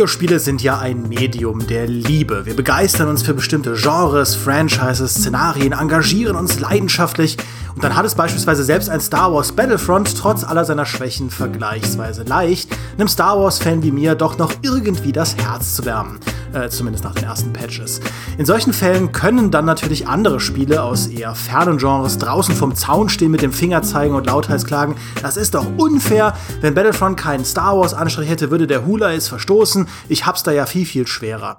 Videospiele sind ja ein Medium der Liebe. Wir begeistern uns für bestimmte Genres, Franchises, Szenarien, engagieren uns leidenschaftlich und dann hat es beispielsweise selbst ein Star Wars Battlefront trotz aller seiner Schwächen vergleichsweise leicht, einem Star Wars-Fan wie mir doch noch irgendwie das Herz zu wärmen. Äh, zumindest nach den ersten Patches. In solchen Fällen können dann natürlich andere Spiele aus eher fernen Genres draußen vom Zaun stehen mit dem Finger zeigen und lauthals klagen, das ist doch unfair. Wenn Battlefront keinen Star Wars-Anstrich hätte, würde der Hula es verstoßen. Ich hab's da ja viel, viel schwerer.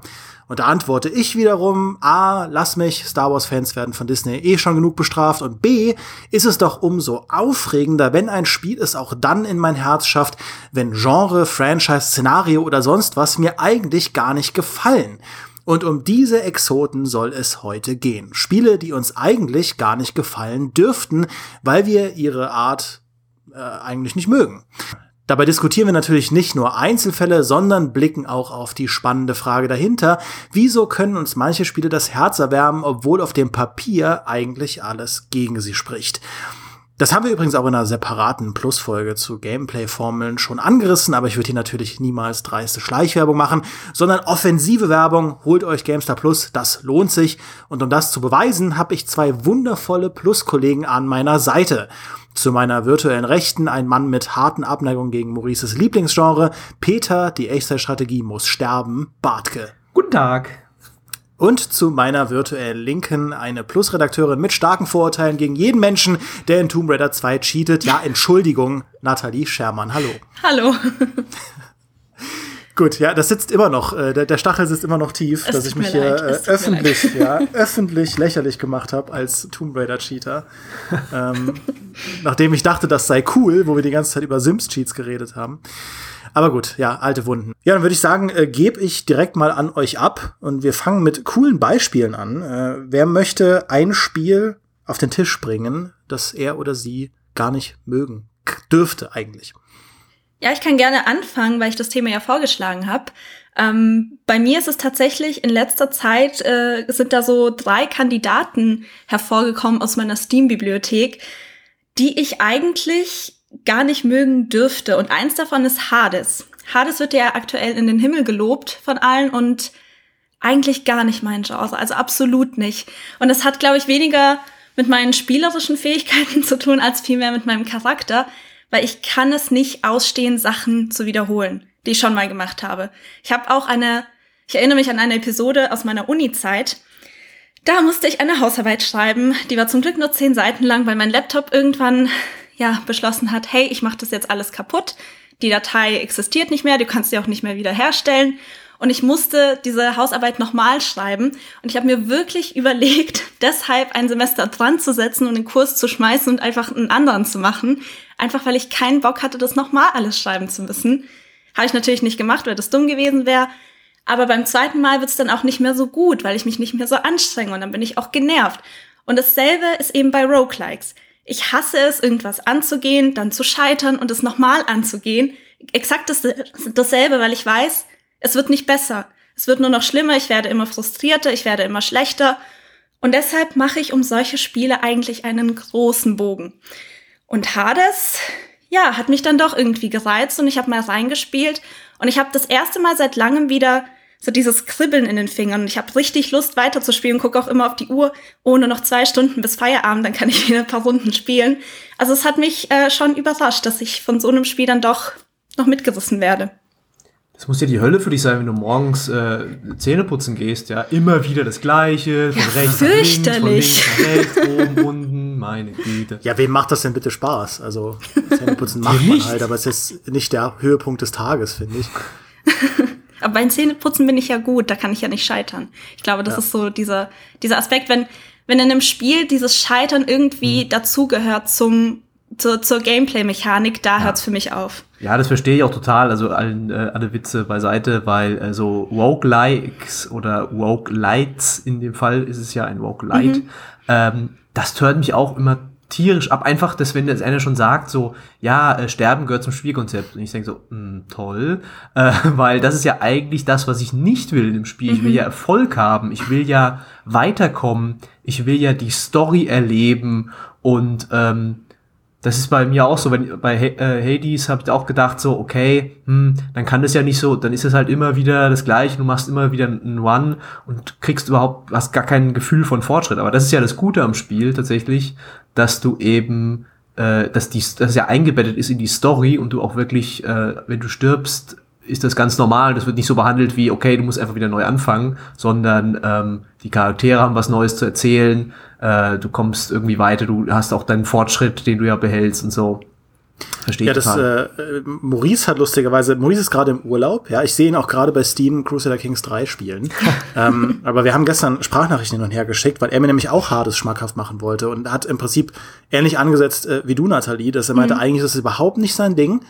Und da antworte ich wiederum, A, lass mich, Star Wars-Fans werden von Disney eh schon genug bestraft. Und B, ist es doch umso aufregender, wenn ein Spiel es auch dann in mein Herz schafft, wenn Genre, Franchise, Szenario oder sonst was mir eigentlich gar nicht gefallen. Und um diese Exoten soll es heute gehen. Spiele, die uns eigentlich gar nicht gefallen dürften, weil wir ihre Art äh, eigentlich nicht mögen. Dabei diskutieren wir natürlich nicht nur Einzelfälle, sondern blicken auch auf die spannende Frage dahinter, wieso können uns manche Spiele das Herz erwärmen, obwohl auf dem Papier eigentlich alles gegen sie spricht. Das haben wir übrigens auch in einer separaten Plusfolge zu Gameplay-Formeln schon angerissen, aber ich würde hier natürlich niemals dreiste Schleichwerbung machen, sondern offensive Werbung. Holt euch GameStar Plus, das lohnt sich. Und um das zu beweisen, habe ich zwei wundervolle Plus-Kollegen an meiner Seite. Zu meiner virtuellen Rechten ein Mann mit harten Abneigungen gegen Maurices Lieblingsgenre. Peter, die Echtzeitstrategie muss sterben. Bartke. Guten Tag. Und zu meiner virtuellen Linken eine Plus-Redakteurin mit starken Vorurteilen gegen jeden Menschen, der in Tomb Raider 2 cheatet. Ja, Entschuldigung, Nathalie Schermann. Hallo. Hallo. Gut, ja, das sitzt immer noch, äh, der, der, Stachel sitzt immer noch tief, es dass ich mich hier äh, öffentlich, ja, öffentlich lächerlich gemacht habe als Tomb Raider Cheater. ähm, nachdem ich dachte, das sei cool, wo wir die ganze Zeit über Sims Cheats geredet haben. Aber gut, ja, alte Wunden. Ja, dann würde ich sagen, äh, gebe ich direkt mal an euch ab und wir fangen mit coolen Beispielen an. Äh, wer möchte ein Spiel auf den Tisch bringen, das er oder sie gar nicht mögen dürfte eigentlich? Ja, ich kann gerne anfangen, weil ich das Thema ja vorgeschlagen habe. Ähm, bei mir ist es tatsächlich in letzter Zeit äh, sind da so drei Kandidaten hervorgekommen aus meiner Steam-Bibliothek, die ich eigentlich gar nicht mögen dürfte. Und eins davon ist Hades. Hades wird ja aktuell in den Himmel gelobt von allen und eigentlich gar nicht mein Genre, also absolut nicht. Und das hat, glaube ich, weniger mit meinen spielerischen Fähigkeiten zu tun, als vielmehr mit meinem Charakter weil ich kann es nicht ausstehen, Sachen zu wiederholen, die ich schon mal gemacht habe. Ich habe auch eine, ich erinnere mich an eine Episode aus meiner Uni-Zeit. Da musste ich eine Hausarbeit schreiben. Die war zum Glück nur zehn Seiten lang, weil mein Laptop irgendwann ja beschlossen hat, hey, ich mache das jetzt alles kaputt. Die Datei existiert nicht mehr, du kannst sie auch nicht mehr wiederherstellen. Und ich musste diese Hausarbeit nochmal schreiben. Und ich habe mir wirklich überlegt, deshalb ein Semester dran zu setzen und den Kurs zu schmeißen und einfach einen anderen zu machen. Einfach weil ich keinen Bock hatte, das nochmal alles schreiben zu müssen. Habe ich natürlich nicht gemacht, weil das dumm gewesen wäre. Aber beim zweiten Mal wird es dann auch nicht mehr so gut, weil ich mich nicht mehr so anstrenge und dann bin ich auch genervt. Und dasselbe ist eben bei Roguelikes. Ich hasse es, irgendwas anzugehen, dann zu scheitern und es nochmal anzugehen. Exakt dasselbe, weil ich weiß, es wird nicht besser. Es wird nur noch schlimmer, ich werde immer frustrierter, ich werde immer schlechter. Und deshalb mache ich um solche Spiele eigentlich einen großen Bogen. Und Hades, ja, hat mich dann doch irgendwie gereizt und ich habe mal reingespielt und ich habe das erste Mal seit langem wieder so dieses Kribbeln in den Fingern. Ich habe richtig Lust weiterzuspielen, gucke auch immer auf die Uhr, ohne noch zwei Stunden bis Feierabend, dann kann ich wieder ein paar Runden spielen. Also es hat mich äh, schon überrascht, dass ich von so einem Spiel dann doch noch mitgerissen werde. Es muss ja die Hölle für dich sein, wenn du morgens äh, Zähne putzen gehst, ja. Immer wieder das Gleiche, von ja, rechts nach links, von links nach rechts, oben, unten, meine Güte. Ja, wem macht das denn bitte Spaß? Also, Zähneputzen macht man halt, aber es ist nicht der Höhepunkt des Tages, finde ich. aber beim Zähneputzen bin ich ja gut, da kann ich ja nicht scheitern. Ich glaube, das ja. ist so dieser, dieser Aspekt, wenn, wenn in einem Spiel dieses Scheitern irgendwie hm. dazugehört zum zur, zur Gameplay-Mechanik, da ja. hört's für mich auf. Ja, das verstehe ich auch total. Also allen, äh, alle Witze beiseite, weil äh, so Roguelikes oder Roguelites, in dem Fall ist es ja ein Roguelite, mhm. ähm, das hört mich auch immer tierisch ab. Einfach, dass wenn jetzt einer schon sagt, so, ja, äh, Sterben gehört zum Spielkonzept. Und ich denke so, mh, hm, toll, äh, weil das ist ja eigentlich das, was ich nicht will im Spiel. Mhm. Ich will mhm. ja Erfolg haben, ich will ja weiterkommen, ich will ja die Story erleben und ähm, das ist bei mir auch so, wenn bei äh, Hades habe ich auch gedacht so, okay, hm, dann kann das ja nicht so, dann ist es halt immer wieder das gleiche, du machst immer wieder einen Run und kriegst überhaupt, hast gar kein Gefühl von Fortschritt. Aber das ist ja das Gute am Spiel tatsächlich, dass du eben, äh, dass die, dass es ja eingebettet ist in die Story und du auch wirklich, äh, wenn du stirbst, ist das ganz normal. Das wird nicht so behandelt wie, okay, du musst einfach wieder neu anfangen, sondern ähm, die Charaktere haben was Neues zu erzählen, äh, du kommst irgendwie weiter, du hast auch deinen Fortschritt, den du ja behältst und so. Verstehe ja, das, äh, Maurice hat lustigerweise, Maurice ist gerade im Urlaub, ja, ich sehe ihn auch gerade bei Steam Crusader Kings 3 spielen. ähm, aber wir haben gestern Sprachnachrichten hin und her geschickt, weil er mir nämlich auch Hades schmackhaft machen wollte und hat im Prinzip ähnlich angesetzt äh, wie du, Nathalie, dass er meinte, mhm. eigentlich ist es überhaupt nicht sein Ding,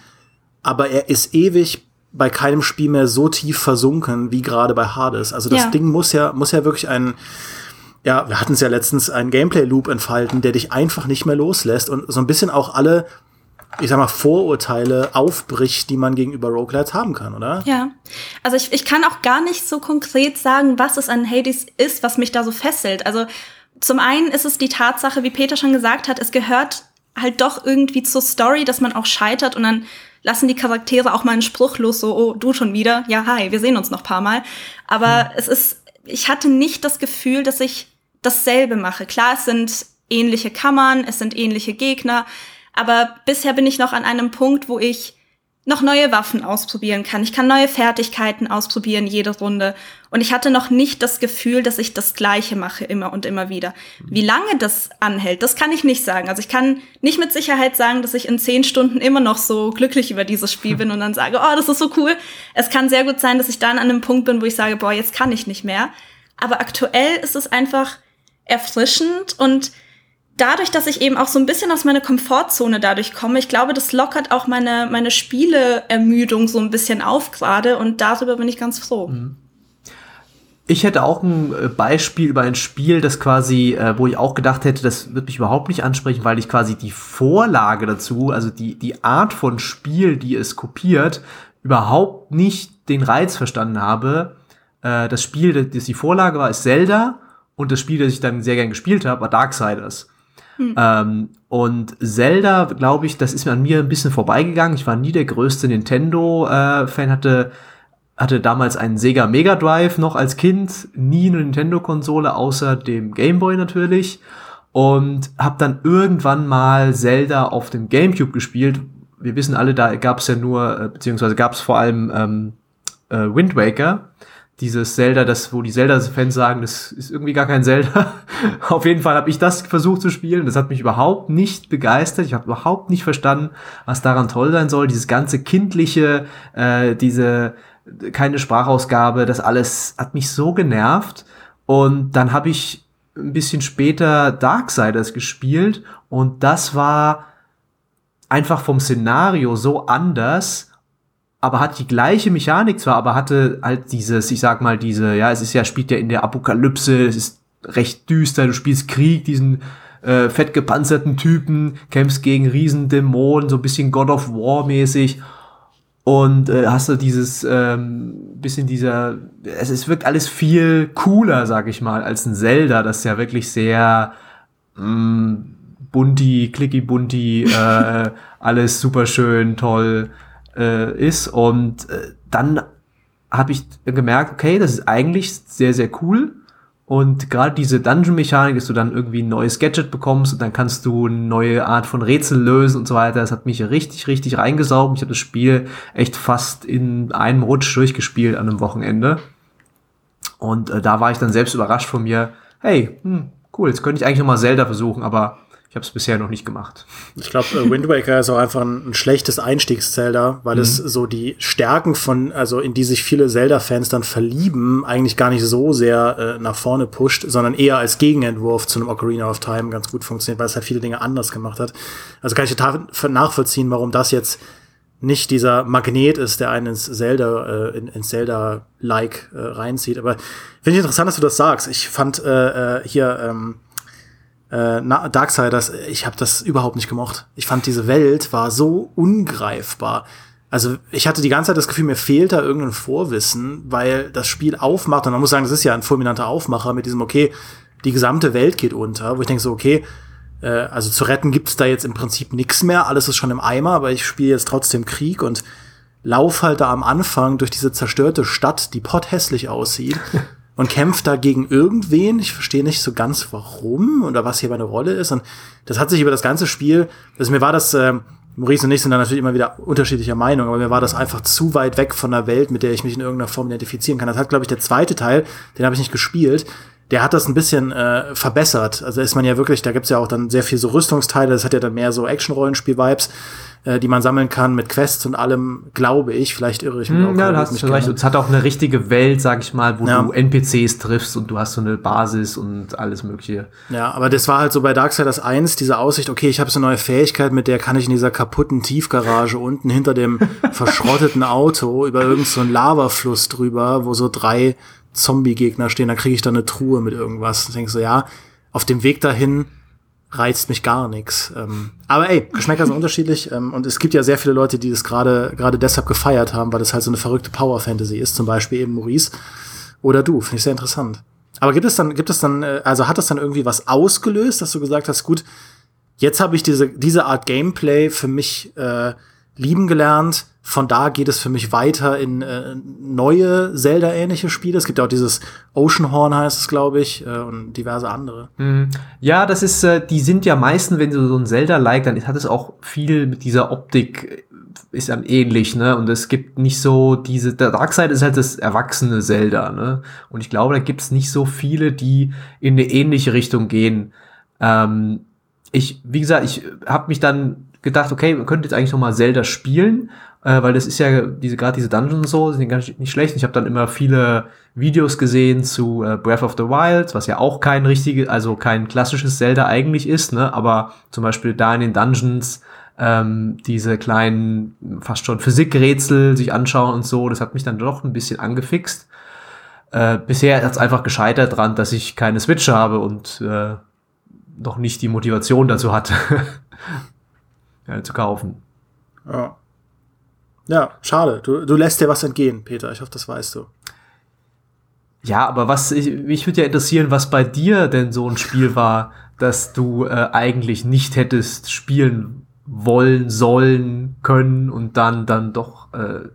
aber er ist ewig bei keinem Spiel mehr so tief versunken wie gerade bei Hades. Also das ja. Ding muss ja, muss ja wirklich ein, ja, wir hatten es ja letztens, einen Gameplay-Loop entfalten, der dich einfach nicht mehr loslässt und so ein bisschen auch alle, ich sag mal, Vorurteile aufbricht, die man gegenüber Roguelites haben kann, oder? Ja. Also ich, ich kann auch gar nicht so konkret sagen, was es an Hades ist, was mich da so fesselt. Also zum einen ist es die Tatsache, wie Peter schon gesagt hat, es gehört halt doch irgendwie zur Story, dass man auch scheitert und dann lassen die Charaktere auch mal einen Spruch los, so, oh, du schon wieder? Ja, hi, wir sehen uns noch paar Mal. Aber mhm. es ist, ich hatte nicht das Gefühl, dass ich dasselbe mache. Klar, es sind ähnliche Kammern, es sind ähnliche Gegner, aber bisher bin ich noch an einem Punkt, wo ich noch neue Waffen ausprobieren kann. Ich kann neue Fertigkeiten ausprobieren jede Runde. Und ich hatte noch nicht das Gefühl, dass ich das Gleiche mache immer und immer wieder. Wie lange das anhält, das kann ich nicht sagen. Also ich kann nicht mit Sicherheit sagen, dass ich in zehn Stunden immer noch so glücklich über dieses Spiel bin und dann sage, oh, das ist so cool. Es kann sehr gut sein, dass ich dann an einem Punkt bin, wo ich sage, boah, jetzt kann ich nicht mehr. Aber aktuell ist es einfach erfrischend und dadurch, dass ich eben auch so ein bisschen aus meiner Komfortzone dadurch komme, ich glaube, das lockert auch meine, meine Spieleermüdung so ein bisschen auf gerade und darüber bin ich ganz froh. Mhm. Ich hätte auch ein äh, Beispiel über ein Spiel, das quasi, äh, wo ich auch gedacht hätte, das wird mich überhaupt nicht ansprechen, weil ich quasi die Vorlage dazu, also die, die Art von Spiel, die es kopiert, überhaupt nicht den Reiz verstanden habe. Äh, das Spiel, das die Vorlage war, ist Zelda und das Spiel, das ich dann sehr gern gespielt habe, war Darksiders. Hm. Ähm, und Zelda, glaube ich, das ist mir an mir ein bisschen vorbeigegangen. Ich war nie der größte Nintendo-Fan, äh, hatte hatte damals einen Sega Mega Drive noch als Kind, nie eine Nintendo-Konsole außer dem Game Boy natürlich und habe dann irgendwann mal Zelda auf dem GameCube gespielt. Wir wissen alle, da gab es ja nur, äh, beziehungsweise gab es vor allem ähm, äh, Wind Waker dieses Zelda, das, wo die Zelda-Fans sagen, das ist irgendwie gar kein Zelda. Auf jeden Fall habe ich das versucht zu spielen. Das hat mich überhaupt nicht begeistert. Ich habe überhaupt nicht verstanden, was daran toll sein soll. Dieses ganze kindliche, äh, diese keine Sprachausgabe, das alles hat mich so genervt. Und dann habe ich ein bisschen später Darksiders gespielt und das war einfach vom Szenario so anders aber hat die gleiche Mechanik zwar, aber hatte halt dieses, ich sag mal, diese, ja, es ist ja, spielt ja in der Apokalypse, es ist recht düster, du spielst Krieg, diesen äh, fett gepanzerten Typen, kämpfst gegen Riesendämonen, so ein bisschen God of War mäßig und äh, hast du dieses ähm, bisschen dieser, es, es wirkt alles viel cooler, sag ich mal, als ein Zelda, das ja wirklich sehr mh, mm, bunti, clicky bunti, äh, alles super schön, toll äh, ist. Und äh, dann habe ich gemerkt, okay, das ist eigentlich sehr, sehr cool. Und gerade diese Dungeon-Mechanik, dass du dann irgendwie ein neues Gadget bekommst und dann kannst du eine neue Art von Rätsel lösen und so weiter, das hat mich richtig, richtig reingesaugt. Ich habe das Spiel echt fast in einem Rutsch durchgespielt an einem Wochenende. Und äh, da war ich dann selbst überrascht von mir, hey, hm, cool, jetzt könnte ich eigentlich noch mal Zelda versuchen, aber ich habe es bisher noch nicht gemacht. Ich glaube, äh, Wind Waker ist auch einfach ein, ein schlechtes Einstiegszelda, weil mhm. es so die Stärken von, also in die sich viele Zelda-Fans dann verlieben, eigentlich gar nicht so sehr äh, nach vorne pusht, sondern eher als Gegenentwurf zu einem Ocarina of Time ganz gut funktioniert, weil es halt viele Dinge anders gemacht hat. Also kann ich total nachvollziehen, warum das jetzt nicht dieser Magnet ist, der einen ins Zelda, äh, in, ins Zelda-like äh, reinzieht. Aber finde ich interessant, dass du das sagst. Ich fand äh, äh, hier ähm, äh, Darksiders, ich habe das überhaupt nicht gemocht. Ich fand diese Welt war so ungreifbar. Also ich hatte die ganze Zeit das Gefühl, mir fehlt da irgendein Vorwissen, weil das Spiel aufmacht und man muss sagen, das ist ja ein fulminanter Aufmacher mit diesem, okay, die gesamte Welt geht unter, wo ich denke so, okay, äh, also zu retten gibt's da jetzt im Prinzip nichts mehr, alles ist schon im Eimer, aber ich spiele jetzt trotzdem Krieg und lauf halt da am Anfang durch diese zerstörte Stadt, die potthässlich aussieht. und kämpft da gegen irgendwen. Ich verstehe nicht so ganz warum oder was hier meine Rolle ist. Und das hat sich über das ganze Spiel, also mir war das, äh, Maurice und ich sind da natürlich immer wieder unterschiedlicher Meinung, aber mir war das einfach zu weit weg von der Welt, mit der ich mich in irgendeiner Form identifizieren kann. Das hat, glaube ich, der zweite Teil, den habe ich nicht gespielt, der hat das ein bisschen äh, verbessert. Also ist man ja wirklich, da gibt's ja auch dann sehr viel so Rüstungsteile, das hat ja dann mehr so Action-Rollenspiel-Vibes, äh, die man sammeln kann mit Quests und allem, glaube ich. Vielleicht irre ich mich hm, auch. Ja, hast vielleicht. Es hat auch eine richtige Welt, sag ich mal, wo ja. du NPCs triffst und du hast so eine Basis und alles mögliche. Ja, aber das war halt so bei Darksiders 1, diese Aussicht, okay, ich habe so eine neue Fähigkeit, mit der kann ich in dieser kaputten Tiefgarage unten hinter dem verschrotteten Auto über irgendeinen so Lavafluss drüber, wo so drei Zombie-Gegner stehen, da kriege ich dann eine Truhe mit irgendwas. Und denkst so, ja, auf dem Weg dahin reizt mich gar nichts. Ähm, aber ey, Geschmäcker sind unterschiedlich ähm, und es gibt ja sehr viele Leute, die das gerade gerade deshalb gefeiert haben, weil das halt so eine verrückte Power Fantasy ist, zum Beispiel eben Maurice oder du. Finde ich sehr interessant. Aber gibt es dann, gibt es dann, äh, also hat das dann irgendwie was ausgelöst, dass du gesagt hast, gut, jetzt habe ich diese diese Art Gameplay für mich äh, lieben gelernt von da geht es für mich weiter in äh, neue Zelda-ähnliche Spiele. Es gibt auch dieses Oceanhorn heißt es, glaube ich, äh, und diverse andere. Mhm. Ja, das ist, äh, die sind ja meistens, wenn du so ein Zelda-like, dann hat es auch viel mit dieser Optik äh, ist dann ähnlich, ne? Und es gibt nicht so diese, der Darkseid ist halt das erwachsene Zelda, ne? Und ich glaube, da gibt es nicht so viele, die in eine ähnliche Richtung gehen. Ähm, ich, wie gesagt, ich habe mich dann gedacht, okay, wir könnten jetzt eigentlich noch mal Zelda spielen äh, weil das ist ja diese gerade diese Dungeons so sind ganz nicht schlecht. Ich habe dann immer viele Videos gesehen zu äh, Breath of the Wild, was ja auch kein richtiges, also kein klassisches Zelda eigentlich ist, ne? Aber zum Beispiel da in den Dungeons ähm, diese kleinen, fast schon Physikrätsel sich anschauen und so, das hat mich dann doch ein bisschen angefixt. Äh, bisher hat es einfach gescheitert dran, dass ich keine Switch habe und äh, noch nicht die Motivation dazu hatte, ja, zu kaufen. Ja. Ja, schade. Du, du lässt dir was entgehen, Peter. Ich hoffe, das weißt du. Ja, aber was ich, mich würde ja interessieren, was bei dir denn so ein Spiel war, das du äh, eigentlich nicht hättest spielen wollen, sollen, können und dann dann doch äh,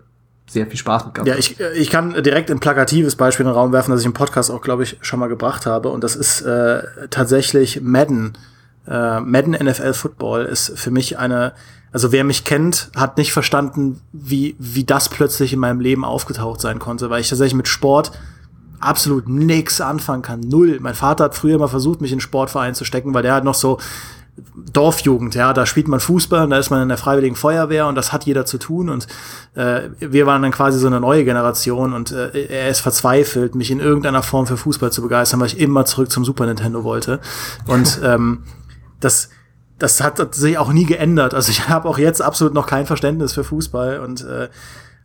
sehr viel Spaß mit gehabt. Ja, ich, ich kann direkt ein plakatives Beispiel in den Raum werfen, das ich im Podcast auch, glaube ich, schon mal gebracht habe. Und das ist äh, tatsächlich Madden. Äh, Madden NFL Football ist für mich eine also wer mich kennt, hat nicht verstanden, wie, wie das plötzlich in meinem Leben aufgetaucht sein konnte, weil ich tatsächlich mit Sport absolut nix anfangen kann. Null. Mein Vater hat früher mal versucht, mich in Sportverein zu stecken, weil der hat noch so Dorfjugend, ja, da spielt man Fußball und da ist man in der Freiwilligen Feuerwehr und das hat jeder zu tun und äh, wir waren dann quasi so eine neue Generation und äh, er ist verzweifelt, mich in irgendeiner Form für Fußball zu begeistern, weil ich immer zurück zum Super Nintendo wollte und ähm, das das hat sich auch nie geändert. Also ich habe auch jetzt absolut noch kein Verständnis für Fußball und äh,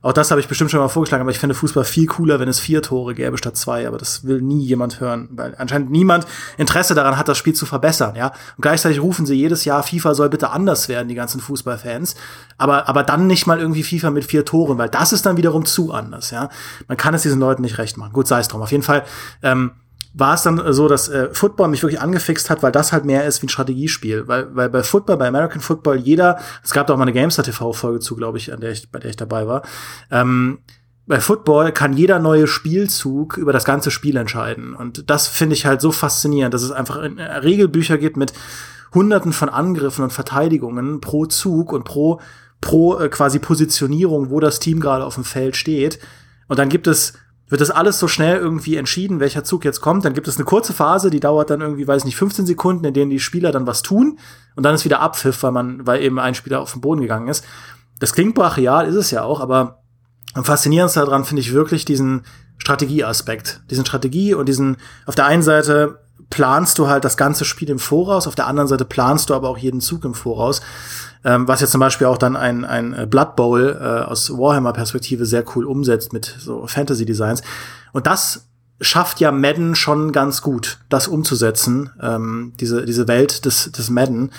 auch das habe ich bestimmt schon mal vorgeschlagen, aber ich finde Fußball viel cooler, wenn es vier Tore gäbe statt zwei, aber das will nie jemand hören, weil anscheinend niemand Interesse daran hat, das Spiel zu verbessern, ja. Und gleichzeitig rufen sie jedes Jahr, FIFA soll bitte anders werden, die ganzen Fußballfans, aber, aber dann nicht mal irgendwie FIFA mit vier Toren, weil das ist dann wiederum zu anders, ja. Man kann es diesen Leuten nicht recht machen. Gut, sei es drum. Auf jeden Fall, ähm, war es dann so, dass äh, Football mich wirklich angefixt hat, weil das halt mehr ist wie ein Strategiespiel. Weil, weil bei Football, bei American Football, jeder, es gab da auch mal eine Gamestar TV-Folge zu, glaube ich, an der ich, bei der ich dabei war. Ähm, bei Football kann jeder neue Spielzug über das ganze Spiel entscheiden. Und das finde ich halt so faszinierend, dass es einfach Regelbücher gibt mit hunderten von Angriffen und Verteidigungen pro Zug und pro, pro äh, quasi Positionierung, wo das Team gerade auf dem Feld steht. Und dann gibt es wird das alles so schnell irgendwie entschieden, welcher Zug jetzt kommt. Dann gibt es eine kurze Phase, die dauert dann irgendwie, weiß nicht, 15 Sekunden, in denen die Spieler dann was tun und dann ist wieder Abpfiff, weil man, weil eben ein Spieler auf den Boden gegangen ist. Das klingt brachial, ist es ja auch, aber am faszinierendsten daran finde ich wirklich diesen Strategieaspekt. Diesen Strategie und diesen, auf der einen Seite planst du halt das ganze Spiel im Voraus, auf der anderen Seite planst du aber auch jeden Zug im Voraus. Ähm, was jetzt zum Beispiel auch dann ein, ein Blood Bowl äh, aus Warhammer-Perspektive sehr cool umsetzt mit so Fantasy-Designs. Und das schafft ja Madden schon ganz gut, das umzusetzen, ähm, diese, diese Welt des, des Madden.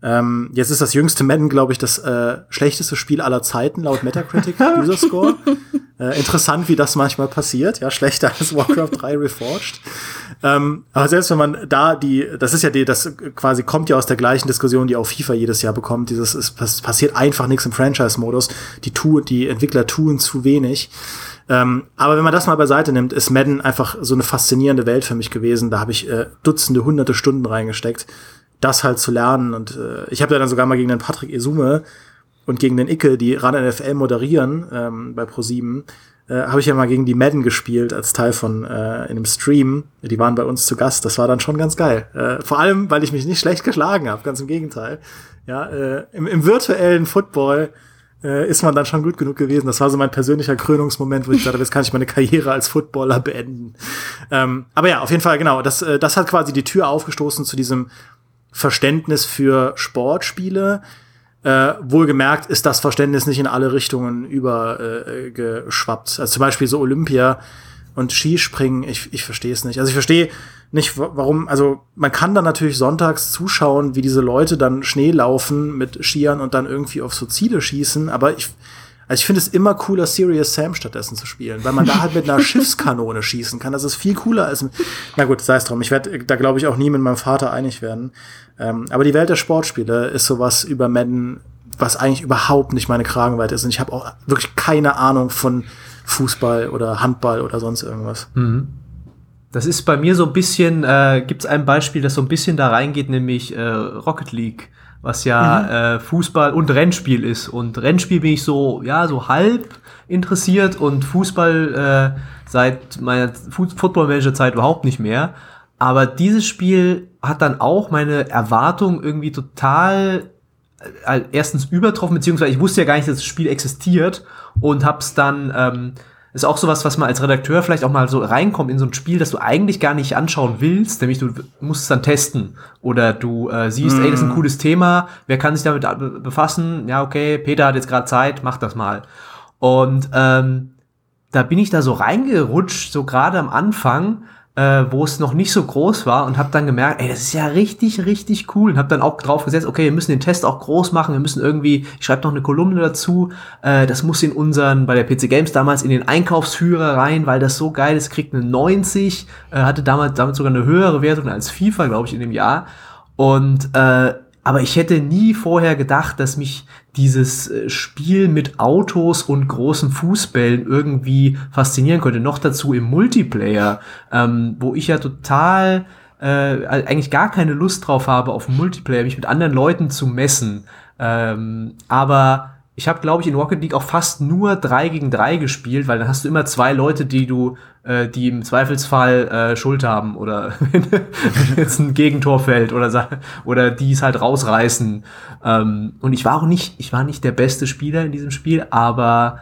Ähm, jetzt ist das jüngste Madden, glaube ich, das äh, schlechteste Spiel aller Zeiten laut Metacritic User Score. Äh, interessant, wie das manchmal passiert. Ja, schlechter als Warcraft 3 Reforged. Ähm, aber selbst wenn man da die, das ist ja die, das quasi kommt ja aus der gleichen Diskussion, die auch FIFA jedes Jahr bekommt. Dieses, es passiert einfach nichts im Franchise-Modus. Die tun, die Entwickler tun zu wenig. Ähm, aber wenn man das mal beiseite nimmt, ist Madden einfach so eine faszinierende Welt für mich gewesen. Da habe ich äh, Dutzende, hunderte Stunden reingesteckt, das halt zu lernen. Und äh, ich habe ja dann sogar mal gegen den Patrick Esume und gegen den Icke, die ran NFL moderieren ähm, bei Pro7, äh, habe ich ja mal gegen die Madden gespielt als Teil von äh, in einem Stream. Die waren bei uns zu Gast. Das war dann schon ganz geil. Äh, vor allem, weil ich mich nicht schlecht geschlagen habe, ganz im Gegenteil. Ja, äh, im, im virtuellen Football äh, ist man dann schon gut genug gewesen. Das war so mein persönlicher Krönungsmoment, wo ich dachte, jetzt kann ich meine Karriere als Footballer beenden. Ähm, aber ja, auf jeden Fall, genau. Das, äh, das hat quasi die Tür aufgestoßen zu diesem Verständnis für Sportspiele. Äh, wohlgemerkt ist das Verständnis nicht in alle Richtungen übergeschwappt. Äh, also zum Beispiel so Olympia und Skispringen, ich, ich verstehe es nicht. Also ich verstehe nicht, warum, also man kann dann natürlich sonntags zuschauen, wie diese Leute dann Schnee laufen mit Skiern und dann irgendwie auf so Ziele schießen, aber ich, also ich finde es immer cooler, Serious Sam stattdessen zu spielen, weil man da halt mit einer Schiffskanone schießen kann. Das ist viel cooler als. Na gut, sei es drum. Ich werde da, glaube ich, auch nie mit meinem Vater einig werden. Ähm, aber die Welt der Sportspiele ist sowas über Madden, was eigentlich überhaupt nicht meine Kragenweite ist. Und ich habe auch wirklich keine Ahnung von Fußball oder Handball oder sonst irgendwas. Mhm. Das ist bei mir so ein bisschen, äh, gibt es ein Beispiel, das so ein bisschen da reingeht, nämlich äh, Rocket League, was ja mhm. äh, Fußball und Rennspiel ist. Und Rennspiel bin ich so, ja, so halb interessiert und Fußball äh, seit meiner Football-Manager-Zeit überhaupt nicht mehr. Aber dieses Spiel hat dann auch meine Erwartung irgendwie total äh, erstens übertroffen, beziehungsweise ich wusste ja gar nicht, dass das Spiel existiert und hab's dann ähm, ist auch sowas, was man als Redakteur vielleicht auch mal so reinkommt in so ein Spiel, das du eigentlich gar nicht anschauen willst, nämlich du musst es dann testen oder du äh, siehst, mm. ey, das ist ein mhm. cooles Thema, wer kann sich damit befassen? Ja, okay, Peter hat jetzt gerade Zeit, mach das mal. Und ähm, da bin ich da so reingerutscht, so gerade am Anfang äh, wo es noch nicht so groß war und habe dann gemerkt, ey, das ist ja richtig, richtig cool. Und habe dann auch drauf gesetzt, okay, wir müssen den Test auch groß machen, wir müssen irgendwie, ich schreibe noch eine Kolumne dazu, äh, das muss in unseren, bei der PC Games damals in den Einkaufsführer rein, weil das so geil ist, kriegt eine 90, äh, hatte damals damit sogar eine höhere Wertung als FIFA, glaube ich, in dem Jahr. Und äh, aber ich hätte nie vorher gedacht, dass mich dieses äh, Spiel mit Autos und großen Fußbällen irgendwie faszinieren könnte. Noch dazu im Multiplayer, ähm, wo ich ja total äh, eigentlich gar keine Lust drauf habe, auf Multiplayer mich mit anderen Leuten zu messen. Ähm, aber ich habe, glaube ich, in Rocket League auch fast nur drei gegen drei gespielt, weil dann hast du immer zwei Leute, die du, äh, die im Zweifelsfall äh, Schuld haben oder wenn jetzt ein Gegentor fällt oder oder die es halt rausreißen. Ähm, und ich war auch nicht, ich war nicht der beste Spieler in diesem Spiel, aber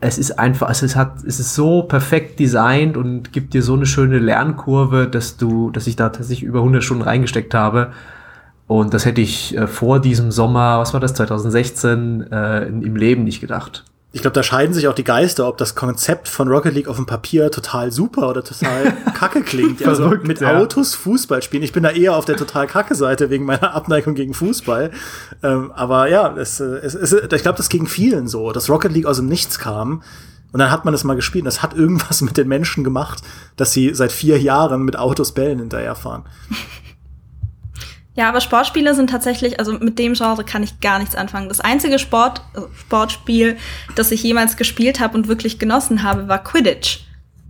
es ist einfach, es hat, es ist so perfekt designt und gibt dir so eine schöne Lernkurve, dass du, dass ich da tatsächlich über 100 Stunden reingesteckt habe. Und das hätte ich äh, vor diesem Sommer, was war das, 2016, äh, im Leben nicht gedacht. Ich glaube, da scheiden sich auch die Geister, ob das Konzept von Rocket League auf dem Papier total super oder total kacke klingt. also Verrückt, mit ja. Autos Fußball spielen. Ich bin da eher auf der total kacke Seite wegen meiner Abneigung gegen Fußball. Ähm, aber ja, es, es, es, ich glaube, das ging vielen so, dass Rocket League aus dem Nichts kam. Und dann hat man es mal gespielt. Das hat irgendwas mit den Menschen gemacht, dass sie seit vier Jahren mit Autos Bällen hinterherfahren. Ja, aber Sportspiele sind tatsächlich, also mit dem Genre kann ich gar nichts anfangen. Das einzige Sport, also Sportspiel, das ich jemals gespielt habe und wirklich genossen habe, war Quidditch.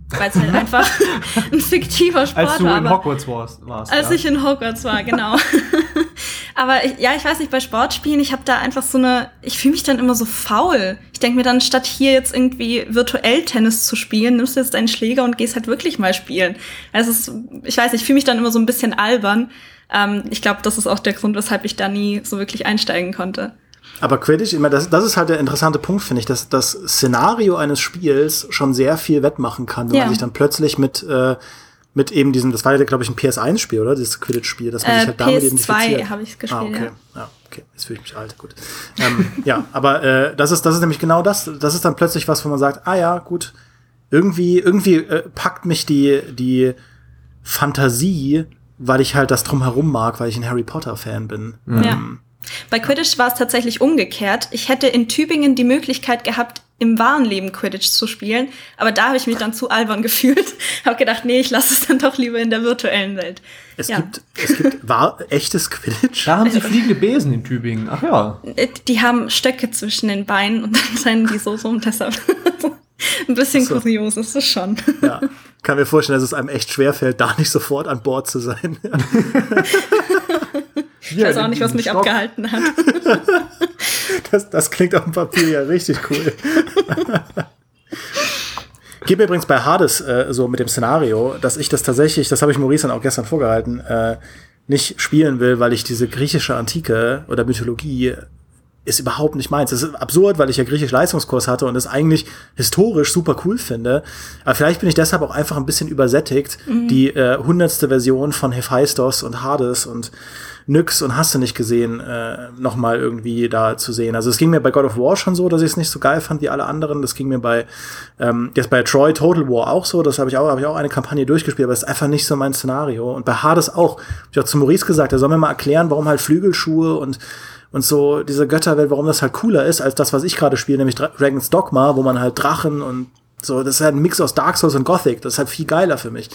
Weil es halt einfach ein fiktiver Sport war. Als du in Hogwarts warst. warst als ja. ich in Hogwarts war, genau. aber ich, ja, ich weiß nicht, bei Sportspielen, ich habe da einfach so eine, ich fühle mich dann immer so faul. Ich denke mir dann, statt hier jetzt irgendwie virtuell Tennis zu spielen, nimmst du jetzt deinen Schläger und gehst halt wirklich mal spielen. Also es ist, ich weiß nicht, ich fühle mich dann immer so ein bisschen albern. Ähm, ich glaube, das ist auch der Grund, weshalb ich da nie so wirklich einsteigen konnte. Aber Quidditch, immer das, das ist halt der interessante Punkt, finde ich, dass das Szenario eines Spiels schon sehr viel wettmachen kann, wenn ja. man sich dann plötzlich mit äh, mit eben diesem, das war ja, glaube ich, ein PS1-Spiel, oder? Dieses Quidditch-Spiel, das man äh, sich halt damit PS2 habe ich gespielt, ah, okay. ja. ja. okay, jetzt fühle ich mich alt, gut. ähm, ja, aber äh, das ist das ist nämlich genau das. Das ist dann plötzlich was, wo man sagt, ah ja, gut, irgendwie irgendwie äh, packt mich die die Fantasie weil ich halt das drumherum mag, weil ich ein Harry Potter-Fan bin. Ja. Ähm, Bei Quidditch war es tatsächlich umgekehrt. Ich hätte in Tübingen die Möglichkeit gehabt, im wahren Leben Quidditch zu spielen. Aber da habe ich mich dann zu albern gefühlt. habe gedacht, nee, ich lasse es dann doch lieber in der virtuellen Welt. Es ja. gibt, es gibt war echtes Quidditch. Da haben sie fliegende Besen in Tübingen. Ach ja. Äh, die haben Stöcke zwischen den Beinen und dann rennen die so so und deshalb. Ein bisschen so. kurios ist es schon. Ja, kann mir vorstellen, dass es einem echt schwerfällt, da nicht sofort an Bord zu sein. Ich weiß auch nicht, was mich Stock. abgehalten hat. Das, das klingt auf dem Papier ja richtig cool. Geht mir übrigens bei Hades äh, so mit dem Szenario, dass ich das tatsächlich, das habe ich Maurice dann auch gestern vorgehalten, äh, nicht spielen will, weil ich diese griechische Antike oder Mythologie ist überhaupt nicht meins. Das ist absurd, weil ich ja griechisch Leistungskurs hatte und es eigentlich historisch super cool finde. Aber vielleicht bin ich deshalb auch einfach ein bisschen übersättigt, mhm. die äh, hundertste Version von Hephaistos und Hades und Nyx und hast du nicht gesehen, äh, nochmal irgendwie da zu sehen. Also es ging mir bei God of War schon so, dass ich es nicht so geil fand wie alle anderen. Das ging mir bei ähm, jetzt bei Troy Total War auch so. Das habe ich auch, habe ich auch eine Kampagne durchgespielt, aber es ist einfach nicht so mein Szenario. Und bei Hades auch. Hab ich auch zu Maurice gesagt, er soll mir mal erklären, warum halt Flügelschuhe und und so diese Götterwelt, warum das halt cooler ist als das, was ich gerade spiele, nämlich Dragon's Dogma, wo man halt Drachen und so, das ist halt ein Mix aus Dark Souls und Gothic. Das ist halt viel geiler für mich.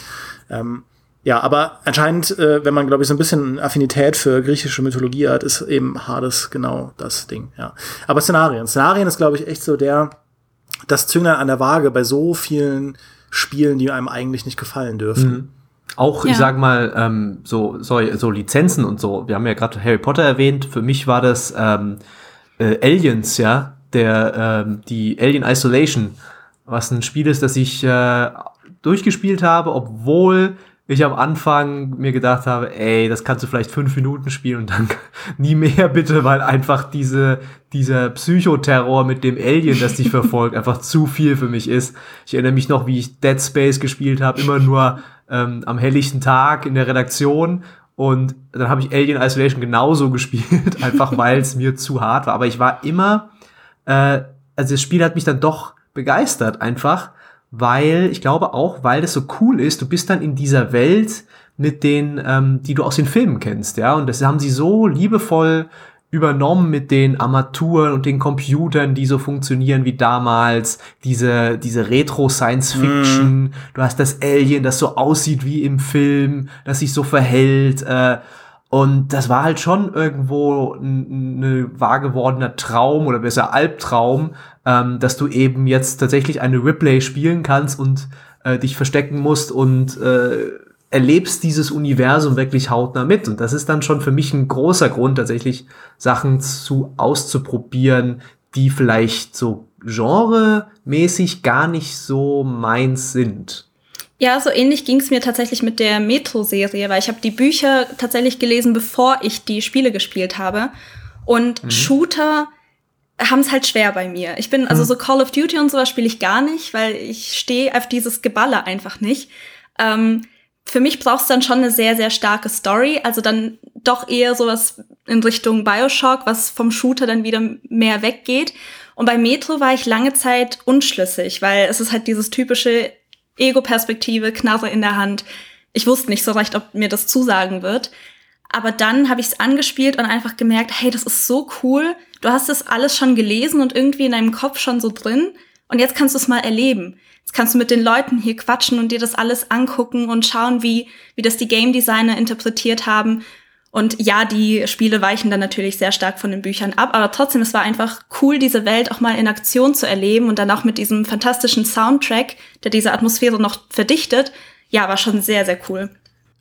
Ähm, ja, aber anscheinend, äh, wenn man, glaube ich, so ein bisschen Affinität für griechische Mythologie hat, ist eben Hades genau das Ding, ja. Aber Szenarien. Szenarien ist, glaube ich, echt so der, das Zünglein an der Waage bei so vielen Spielen, die einem eigentlich nicht gefallen dürfen. Mhm. Auch, ja. ich sag mal, ähm, so, so, so Lizenzen und so. Wir haben ja gerade Harry Potter erwähnt. Für mich war das ähm, äh, Aliens, ja, der ähm, die Alien Isolation, was ein Spiel ist, das ich äh, durchgespielt habe, obwohl ich am Anfang mir gedacht habe, ey, das kannst du vielleicht fünf Minuten spielen und dann nie mehr bitte, weil einfach diese, dieser Psychoterror mit dem Alien, das dich verfolgt, einfach zu viel für mich ist. Ich erinnere mich noch, wie ich Dead Space gespielt habe, immer nur ähm, am helllichten Tag in der Redaktion und dann habe ich Alien Isolation genauso gespielt, einfach weil es mir zu hart war. Aber ich war immer, äh, also das Spiel hat mich dann doch begeistert, einfach, weil ich glaube auch, weil das so cool ist, du bist dann in dieser Welt mit den, ähm, die du aus den Filmen kennst, ja, und das haben sie so liebevoll übernommen mit den Armaturen und den Computern, die so funktionieren wie damals, diese, diese Retro-Science-Fiction, mm. du hast das Alien, das so aussieht wie im Film, das sich so verhält, äh, und das war halt schon irgendwo ein, ein wahr gewordener Traum oder besser Albtraum, ähm, dass du eben jetzt tatsächlich eine Replay spielen kannst und äh, dich verstecken musst und äh, erlebst dieses Universum wirklich hautnah mit. Und das ist dann schon für mich ein großer Grund, tatsächlich Sachen zu auszuprobieren, die vielleicht so genremäßig gar nicht so meins sind. Ja, so ähnlich ging es mir tatsächlich mit der Metro-Serie, weil ich habe die Bücher tatsächlich gelesen, bevor ich die Spiele gespielt habe. Und mhm. Shooter haben es halt schwer bei mir. Ich bin, also mhm. so Call of Duty und sowas spiele ich gar nicht, weil ich stehe auf dieses Geballer einfach nicht. Ähm, für mich brauchst dann schon eine sehr, sehr starke Story. Also dann doch eher sowas in Richtung Bioshock, was vom Shooter dann wieder mehr weggeht. Und bei Metro war ich lange Zeit unschlüssig, weil es ist halt dieses typische Ego-Perspektive, Knarre in der Hand. Ich wusste nicht so recht, ob mir das zusagen wird. Aber dann habe ich es angespielt und einfach gemerkt, hey, das ist so cool. Du hast das alles schon gelesen und irgendwie in deinem Kopf schon so drin. Und jetzt kannst du es mal erleben. Jetzt kannst du mit den Leuten hier quatschen und dir das alles angucken und schauen, wie, wie das die Game Designer interpretiert haben. Und ja, die Spiele weichen dann natürlich sehr stark von den Büchern ab, aber trotzdem, es war einfach cool, diese Welt auch mal in Aktion zu erleben und dann auch mit diesem fantastischen Soundtrack, der diese Atmosphäre noch verdichtet. Ja, war schon sehr, sehr cool.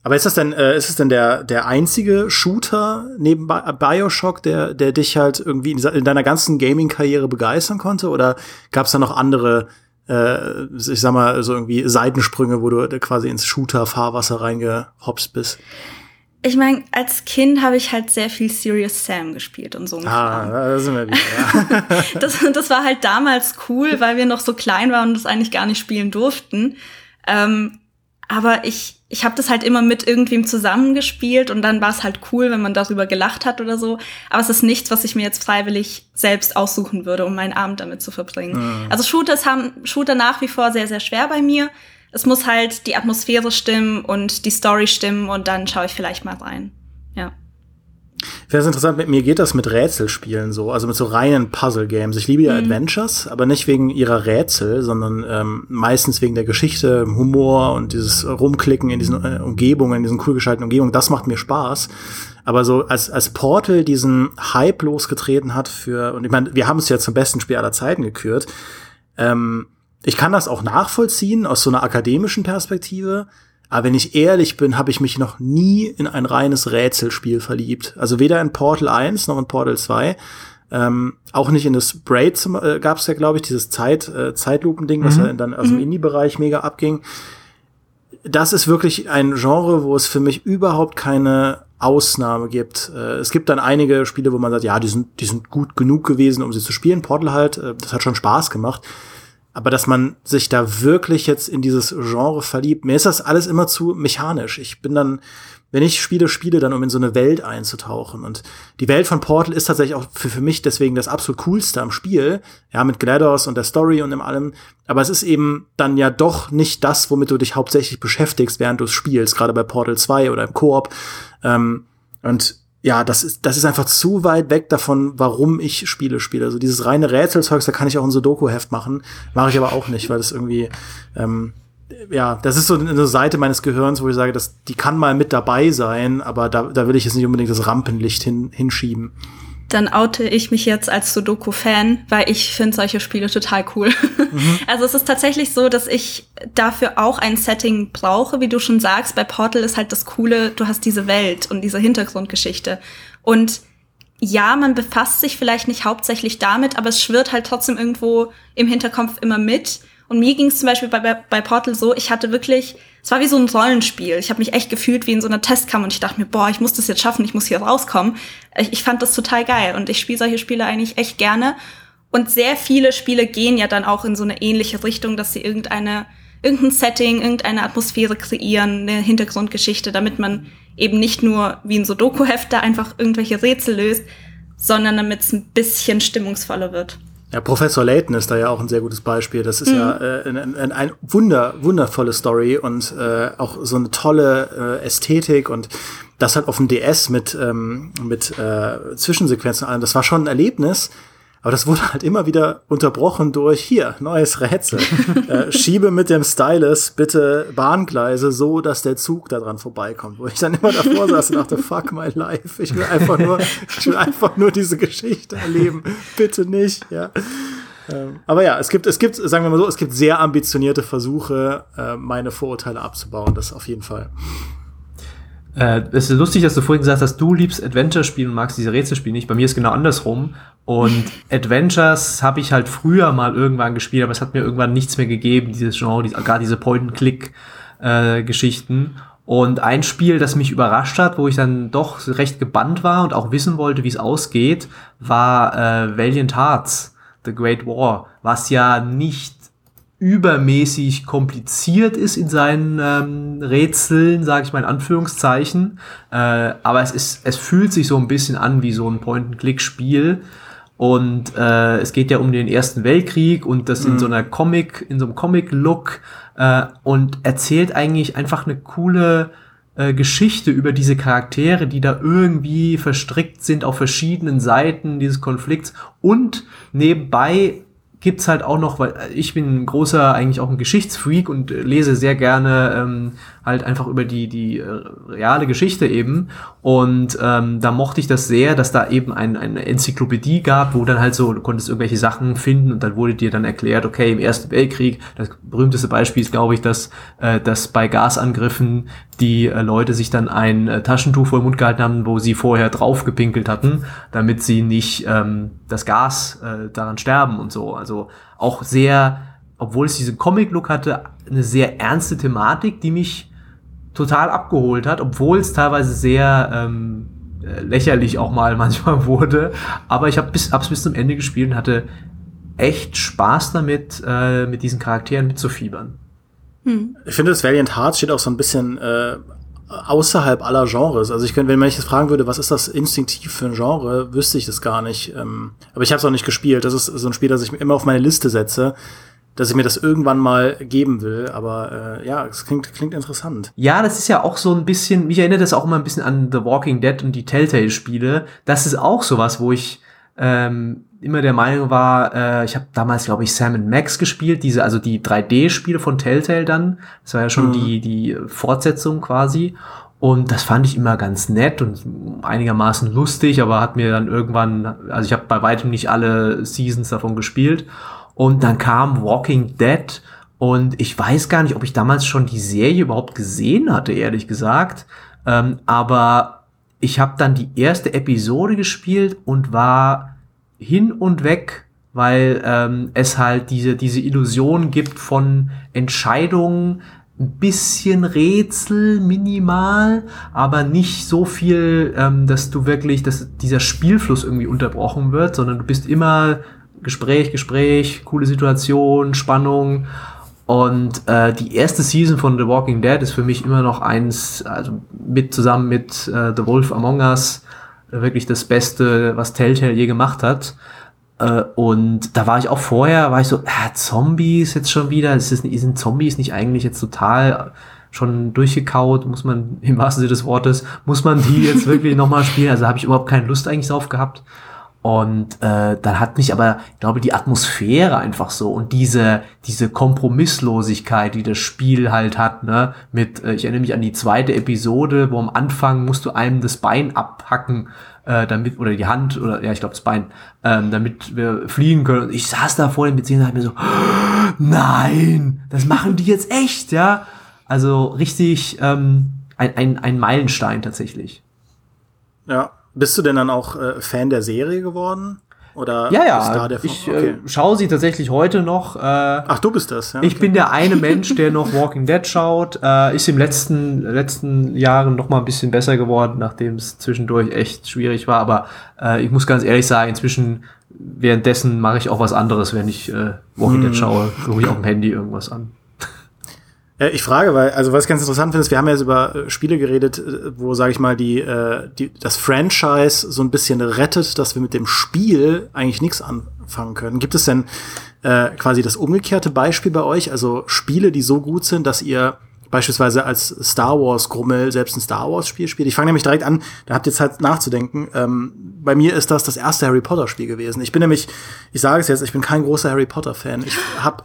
Aber ist das denn, äh, ist es denn der, der einzige Shooter neben Bioshock, der, der dich halt irgendwie in, in deiner ganzen Gaming-Karriere begeistern konnte? Oder gab es da noch andere, äh, ich sag mal, so irgendwie Seitensprünge, wo du quasi ins Shooter-Fahrwasser reingehopst bist? Ich meine, als Kind habe ich halt sehr viel Serious Sam gespielt und so. Ah, da sind wir wieder, ja. das, das war halt damals cool, weil wir noch so klein waren und das eigentlich gar nicht spielen durften. Ähm, aber ich, ich habe das halt immer mit irgendwem zusammengespielt und dann war es halt cool, wenn man darüber gelacht hat oder so. Aber es ist nichts, was ich mir jetzt freiwillig selbst aussuchen würde, um meinen Abend damit zu verbringen. Mhm. Also Shooters haben Shooter nach wie vor sehr, sehr schwer bei mir. Es muss halt die Atmosphäre stimmen und die Story stimmen und dann schaue ich vielleicht mal rein. Ja. finde es interessant, mit mir geht das mit Rätselspielen so, also mit so reinen Puzzle-Games. Ich liebe ja mhm. Adventures, aber nicht wegen ihrer Rätsel, sondern ähm, meistens wegen der Geschichte, Humor und dieses Rumklicken in diesen äh, Umgebungen, in diesen cool gestalteten Umgebungen. Das macht mir Spaß. Aber so als, als Portal diesen Hype losgetreten hat für, und ich meine, wir haben es ja zum besten Spiel aller Zeiten gekürt, ähm, ich kann das auch nachvollziehen aus so einer akademischen Perspektive. Aber wenn ich ehrlich bin, habe ich mich noch nie in ein reines Rätselspiel verliebt. Also weder in Portal 1 noch in Portal 2. Ähm, auch nicht in das Braid äh, gab es ja, glaube ich, dieses Zeit, äh, Zeitlupending, was mhm. ja dann aus dem mhm. Indie-Bereich mega abging. Das ist wirklich ein Genre, wo es für mich überhaupt keine Ausnahme gibt. Äh, es gibt dann einige Spiele, wo man sagt, ja, die sind, die sind gut genug gewesen, um sie zu spielen. Portal halt, äh, das hat schon Spaß gemacht. Aber dass man sich da wirklich jetzt in dieses Genre verliebt, mir ist das alles immer zu mechanisch. Ich bin dann, wenn ich Spiele spiele, dann um in so eine Welt einzutauchen. Und die Welt von Portal ist tatsächlich auch für, für mich deswegen das absolut coolste am Spiel. Ja, mit GLaDOS und der Story und dem allem. Aber es ist eben dann ja doch nicht das, womit du dich hauptsächlich beschäftigst, während du es spielst, gerade bei Portal 2 oder im Koop. Ähm, und ja, das ist, das ist einfach zu weit weg davon, warum ich Spiele spiele. Also dieses reine Rätselzeugs, da kann ich auch ein Sudoku-Heft machen. Mache ich aber auch nicht, weil das irgendwie, ähm, ja, das ist so eine Seite meines Gehirns, wo ich sage, dass die kann mal mit dabei sein, aber da, da will ich jetzt nicht unbedingt das Rampenlicht hin, hinschieben dann oute ich mich jetzt als Sudoku-Fan, weil ich finde solche Spiele total cool. Mhm. Also es ist tatsächlich so, dass ich dafür auch ein Setting brauche, wie du schon sagst. Bei Portal ist halt das Coole, du hast diese Welt und diese Hintergrundgeschichte. Und ja, man befasst sich vielleicht nicht hauptsächlich damit, aber es schwirrt halt trotzdem irgendwo im Hinterkopf immer mit. Und mir ging es zum Beispiel bei, bei Portal so, ich hatte wirklich, es war wie so ein Rollenspiel. Ich habe mich echt gefühlt wie in so einer Testkammer und ich dachte mir, boah, ich muss das jetzt schaffen, ich muss hier rauskommen. Ich, ich fand das total geil und ich spiele solche Spiele eigentlich echt gerne. Und sehr viele Spiele gehen ja dann auch in so eine ähnliche Richtung, dass sie irgendeine, irgendein Setting, irgendeine Atmosphäre kreieren, eine Hintergrundgeschichte, damit man eben nicht nur wie ein Sudoku-Heft da einfach irgendwelche Rätsel löst, sondern damit es ein bisschen stimmungsvoller wird. Ja, Professor Layton ist da ja auch ein sehr gutes Beispiel. Das ist mhm. ja äh, ein, ein, ein, wunder, wundervolle Story und äh, auch so eine tolle äh, Ästhetik und das halt auf dem DS mit, ähm, mit äh, Zwischensequenzen und allem. Das war schon ein Erlebnis. Aber das wurde halt immer wieder unterbrochen durch hier, neues Rätsel. äh, schiebe mit dem Stylus bitte Bahngleise so, dass der Zug da dran vorbeikommt. Wo ich dann immer davor saß und dachte, fuck my life. Ich will einfach nur, ich will einfach nur diese Geschichte erleben. Bitte nicht, ja. Ähm, aber ja, es gibt, es gibt, sagen wir mal so, es gibt sehr ambitionierte Versuche, äh, meine Vorurteile abzubauen. Das auf jeden Fall. Äh, es ist lustig, dass du vorhin gesagt hast, du liebst Adventure-Spiele und magst diese Rätselspiele nicht. Bei mir ist genau andersrum. Und Adventures habe ich halt früher mal irgendwann gespielt, aber es hat mir irgendwann nichts mehr gegeben, dieses Genre, diese, gar diese Point-and-Click-Geschichten. Äh, und ein Spiel, das mich überrascht hat, wo ich dann doch recht gebannt war und auch wissen wollte, wie es ausgeht, war äh, Valiant Hearts, The Great War, was ja nicht übermäßig kompliziert ist in seinen ähm, Rätseln, sage ich mal in Anführungszeichen. Äh, aber es ist, es fühlt sich so ein bisschen an wie so ein Point-and-Click-Spiel. Und äh, es geht ja um den Ersten Weltkrieg und das mhm. in so einer Comic, in so einem Comic-Look äh, und erzählt eigentlich einfach eine coole äh, Geschichte über diese Charaktere, die da irgendwie verstrickt sind auf verschiedenen Seiten dieses Konflikts und nebenbei gibt's halt auch noch, weil ich bin großer, eigentlich auch ein Geschichtsfreak und lese sehr gerne ähm, halt einfach über die, die äh, reale Geschichte eben. Und ähm, da mochte ich das sehr, dass da eben ein, eine Enzyklopädie gab, wo dann halt so, du konntest irgendwelche Sachen finden und dann wurde dir dann erklärt, okay, im Ersten Weltkrieg, das berühmteste Beispiel ist, glaube ich, dass, äh, dass bei Gasangriffen die äh, Leute sich dann ein äh, Taschentuch vor den Mund gehalten haben, wo sie vorher drauf gepinkelt hatten, damit sie nicht ähm, das Gas äh, daran sterben und so. Also auch sehr, obwohl es diesen Comic-Look hatte, eine sehr ernste Thematik, die mich total abgeholt hat, obwohl es teilweise sehr ähm, äh, lächerlich auch mal manchmal wurde. Aber ich habe bis, hab's bis zum Ende gespielt und hatte echt Spaß damit, äh, mit diesen Charakteren mitzufiebern. Hm. Ich finde, das Valiant Hearts steht auch so ein bisschen äh, außerhalb aller Genres. Also ich könnte, wenn man mich jetzt fragen würde, was ist das instinktiv für ein Genre, wüsste ich das gar nicht. Ähm, aber ich habe es auch nicht gespielt. Das ist so ein Spiel, das ich immer auf meine Liste setze dass ich mir das irgendwann mal geben will. Aber äh, ja, es klingt, klingt interessant. Ja, das ist ja auch so ein bisschen, mich erinnert das auch immer ein bisschen an The Walking Dead und die Telltale-Spiele. Das ist auch sowas, wo ich ähm, immer der Meinung war, äh, ich habe damals, glaube ich, Sam Max gespielt, diese, also die 3D-Spiele von Telltale dann. Das war ja schon mhm. die, die Fortsetzung quasi. Und das fand ich immer ganz nett und einigermaßen lustig, aber hat mir dann irgendwann, also ich habe bei weitem nicht alle Seasons davon gespielt. Und dann kam Walking Dead und ich weiß gar nicht, ob ich damals schon die Serie überhaupt gesehen hatte, ehrlich gesagt. Ähm, aber ich habe dann die erste Episode gespielt und war hin und weg, weil ähm, es halt diese, diese Illusion gibt von Entscheidungen, ein bisschen Rätsel, minimal, aber nicht so viel, ähm, dass du wirklich, dass dieser Spielfluss irgendwie unterbrochen wird, sondern du bist immer Gespräch, Gespräch, coole Situation, Spannung. Und äh, die erste Season von The Walking Dead ist für mich immer noch eins, also mit zusammen mit äh, The Wolf Among Us, äh, wirklich das Beste, was Telltale je gemacht hat. Äh, und da war ich auch vorher, war ich so, ah, Zombies jetzt schon wieder, ist das, sind Zombies nicht eigentlich jetzt total schon durchgekaut, muss man im wahrsten Sinne des Wortes, muss man die jetzt wirklich nochmal spielen? Also habe ich überhaupt keine Lust eigentlich drauf gehabt. Und äh, dann hat mich aber, ich glaube, die Atmosphäre einfach so und diese, diese Kompromisslosigkeit, die das Spiel halt hat, ne, mit, äh, ich erinnere mich an die zweite Episode, wo am Anfang musst du einem das Bein abhacken, äh, damit, oder die Hand, oder ja, ich glaube das Bein, ähm, damit wir fliegen können. Und ich saß da vor dem PC und mir so, nein, das machen die jetzt echt, ja. Also richtig ähm, ein, ein, ein Meilenstein tatsächlich. Ja. Bist du denn dann auch äh, Fan der Serie geworden? Oder ja, ja, ich äh, okay. äh, schaue sie tatsächlich heute noch. Äh, Ach, du bist das, ja. Ich bin der eine Mensch, der noch Walking Dead schaut. Äh, ist im letzten, letzten Jahren noch mal ein bisschen besser geworden, nachdem es zwischendurch echt schwierig war. Aber äh, ich muss ganz ehrlich sagen, inzwischen währenddessen mache ich auch was anderes, wenn ich äh, Walking hm. Dead schaue. Gucke ich auf dem Handy irgendwas an. Äh, ich frage, weil, also was ich ganz interessant finde, ist, wir haben jetzt über äh, Spiele geredet, äh, wo, sage ich mal, die, die, das Franchise so ein bisschen rettet, dass wir mit dem Spiel eigentlich nichts anfangen können. Gibt es denn äh, quasi das umgekehrte Beispiel bei euch? Also Spiele, die so gut sind, dass ihr beispielsweise als Star Wars Grummel selbst ein Star Wars Spiel spielt. Ich fange nämlich direkt an, da habt ihr Zeit nachzudenken. Ähm, bei mir ist das das erste Harry Potter Spiel gewesen. Ich bin nämlich, ich sage es jetzt, ich bin kein großer Harry Potter Fan. Ich habe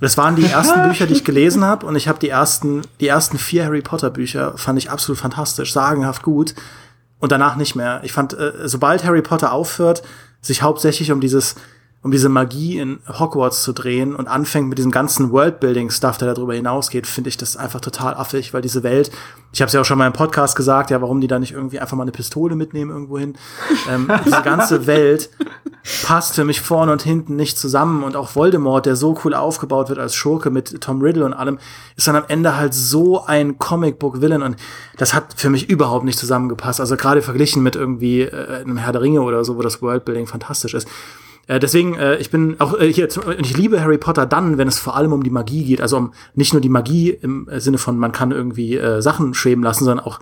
das waren die ersten Bücher, die ich gelesen habe und ich habe die ersten, die ersten vier Harry Potter Bücher fand ich absolut fantastisch, sagenhaft gut und danach nicht mehr. Ich fand, äh, sobald Harry Potter aufhört, sich hauptsächlich um dieses um diese Magie in Hogwarts zu drehen und anfängt mit diesem ganzen Worldbuilding-Stuff, der darüber hinausgeht, finde ich das einfach total affig, weil diese Welt, ich habe es ja auch schon mal im Podcast gesagt, ja, warum die da nicht irgendwie einfach mal eine Pistole mitnehmen irgendwo hin. Ähm, diese ganze Welt passt für mich vorne und hinten nicht zusammen und auch Voldemort, der so cool aufgebaut wird als Schurke mit Tom Riddle und allem, ist dann am Ende halt so ein Comicbook-Villain und das hat für mich überhaupt nicht zusammengepasst. Also gerade verglichen mit irgendwie äh, einem Herr der Ringe oder so, wo das Worldbuilding fantastisch ist. Äh, deswegen, äh, ich bin auch äh, hier, ich liebe Harry Potter dann, wenn es vor allem um die Magie geht. Also um nicht nur die Magie im äh, Sinne von, man kann irgendwie äh, Sachen schweben lassen, sondern auch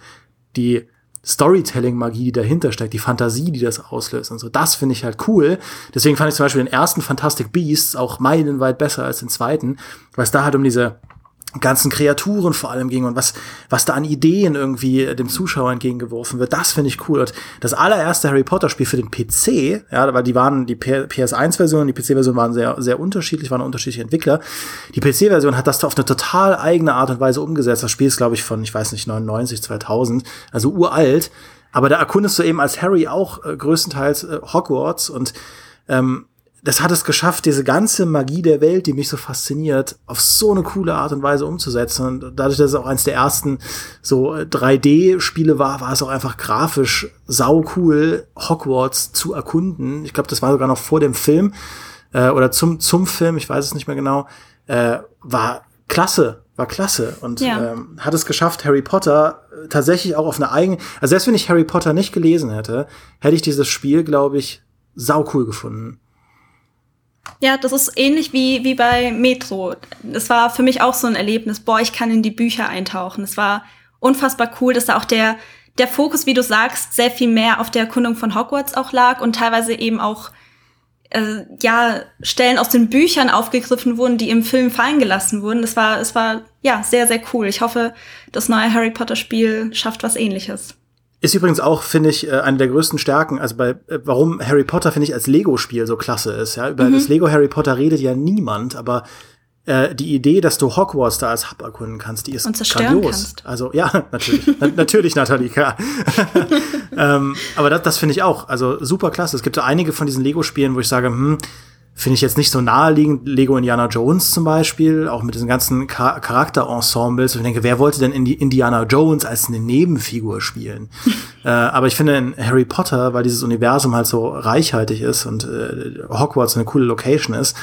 die Storytelling-Magie, die dahinter steckt, die Fantasie, die das auslöst und so. Das finde ich halt cool. Deswegen fand ich zum Beispiel den ersten Fantastic Beasts auch meilenweit besser als den zweiten, weil es da halt um diese ganzen Kreaturen vor allem ging und was, was da an Ideen irgendwie dem Zuschauer entgegengeworfen wird, das finde ich cool. Und das allererste Harry Potter Spiel für den PC, ja, weil die waren, die PS1-Version, die PC-Version waren sehr, sehr unterschiedlich, waren unterschiedliche Entwickler. Die PC-Version hat das da auf eine total eigene Art und Weise umgesetzt. Das Spiel ist, glaube ich, von, ich weiß nicht, 99, 2000, also uralt. Aber da erkundest du eben als Harry auch äh, größtenteils äh, Hogwarts und ähm, das hat es geschafft, diese ganze Magie der Welt, die mich so fasziniert, auf so eine coole Art und Weise umzusetzen. Und dadurch, dass es auch eins der ersten so 3D-Spiele war, war es auch einfach grafisch sau cool, Hogwarts zu erkunden. Ich glaube, das war sogar noch vor dem Film äh, oder zum, zum Film, ich weiß es nicht mehr genau. Äh, war klasse, war klasse und ja. ähm, hat es geschafft, Harry Potter äh, tatsächlich auch auf eine eigene, also selbst wenn ich Harry Potter nicht gelesen hätte, hätte ich dieses Spiel, glaube ich, sau cool gefunden. Ja, das ist ähnlich wie, wie bei Metro. Das war für mich auch so ein Erlebnis. Boah, ich kann in die Bücher eintauchen. Es war unfassbar cool, dass da auch der, der Fokus, wie du sagst, sehr viel mehr auf der Erkundung von Hogwarts auch lag und teilweise eben auch äh, ja Stellen aus den Büchern aufgegriffen wurden, die im Film fallen gelassen wurden. Das war, es war ja sehr, sehr cool. Ich hoffe, das neue Harry Potter Spiel schafft was ähnliches. Ist übrigens auch, finde ich, äh, eine der größten Stärken, also bei, äh, warum Harry Potter, finde ich, als Lego-Spiel so klasse ist. Ja? Über mhm. das Lego Harry Potter redet ja niemand, aber äh, die Idee, dass du Hogwarts da als Hub erkunden kannst, die ist Und zerstören grandios. Kannst. Also ja, natürlich, na, natürlich, Nathalie, klar. ähm, aber das, das finde ich auch, also super klasse. Es gibt so einige von diesen Lego-Spielen, wo ich sage, hm, finde ich jetzt nicht so naheliegend. Lego Indiana Jones zum Beispiel, auch mit diesen ganzen Char Charakterensembles. Ich denke, wer wollte denn Indi Indiana Jones als eine Nebenfigur spielen? äh, aber ich finde in Harry Potter, weil dieses Universum halt so reichhaltig ist und äh, Hogwarts eine coole Location ist,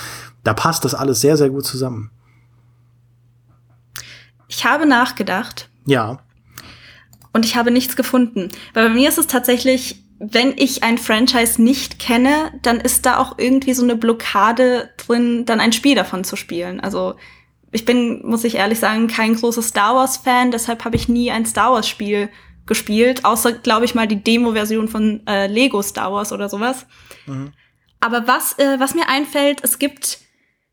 da passt das alles sehr, sehr gut zusammen. Ich habe nachgedacht. Ja. Und ich habe nichts gefunden. Weil bei mir ist es tatsächlich wenn ich ein Franchise nicht kenne, dann ist da auch irgendwie so eine Blockade drin, dann ein Spiel davon zu spielen. Also ich bin, muss ich ehrlich sagen, kein großer Star Wars-Fan, deshalb habe ich nie ein Star Wars-Spiel gespielt, außer, glaube ich, mal die Demo-Version von äh, Lego Star Wars oder sowas. Mhm. Aber was, äh, was mir einfällt, es gibt,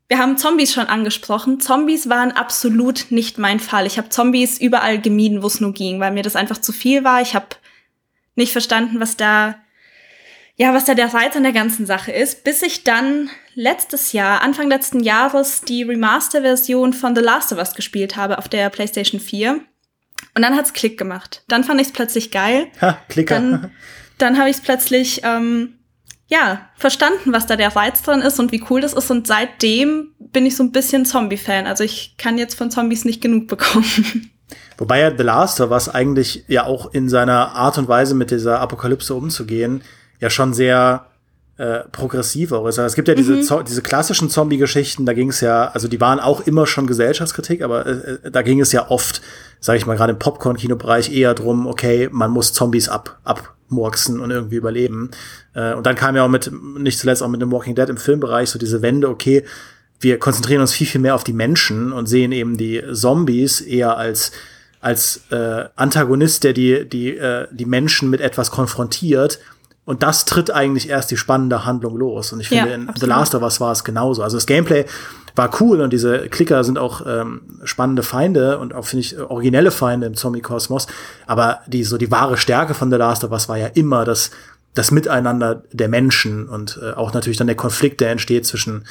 wir haben Zombies schon angesprochen. Zombies waren absolut nicht mein Fall. Ich habe Zombies überall gemieden, wo es nur ging, weil mir das einfach zu viel war. Ich habe nicht verstanden, was da, ja, was da der Reiz an der ganzen Sache ist, bis ich dann letztes Jahr, Anfang letzten Jahres, die Remaster-Version von The Last of Us gespielt habe auf der PlayStation 4. Und dann hat's Klick gemacht. Dann fand ich es plötzlich geil. Ha, Klicker. Dann, dann habe ich es plötzlich, ähm, ja, verstanden, was da der Reiz dran ist und wie cool das ist. Und seitdem bin ich so ein bisschen Zombie-Fan. Also ich kann jetzt von Zombies nicht genug bekommen. Wobei ja The Last of Us eigentlich ja auch in seiner Art und Weise mit dieser Apokalypse umzugehen, ja schon sehr äh, progressiv auch ist. Also es gibt ja diese, mhm. diese klassischen Zombie-Geschichten, da ging es ja, also die waren auch immer schon Gesellschaftskritik, aber äh, äh da ging es ja oft, sage ich mal, gerade im Popcorn-Kinobereich eher drum, okay, man muss Zombies ab, abmurksen und irgendwie überleben. Äh, und dann kam ja auch mit, nicht zuletzt auch mit dem Walking Dead im Filmbereich so diese Wende, okay, wir konzentrieren uns viel, viel mehr auf die Menschen und sehen eben die Zombies eher als als äh, Antagonist, der die, die, äh, die Menschen mit etwas konfrontiert. Und das tritt eigentlich erst die spannende Handlung los. Und ich finde, ja, in The Last of Us war es genauso. Also das Gameplay war cool und diese Klicker sind auch ähm, spannende Feinde und auch, finde ich, originelle Feinde im Zombie-Kosmos. Aber die, so die wahre Stärke von The Last of Us war ja immer das, das Miteinander der Menschen und äh, auch natürlich dann der Konflikt, der entsteht zwischen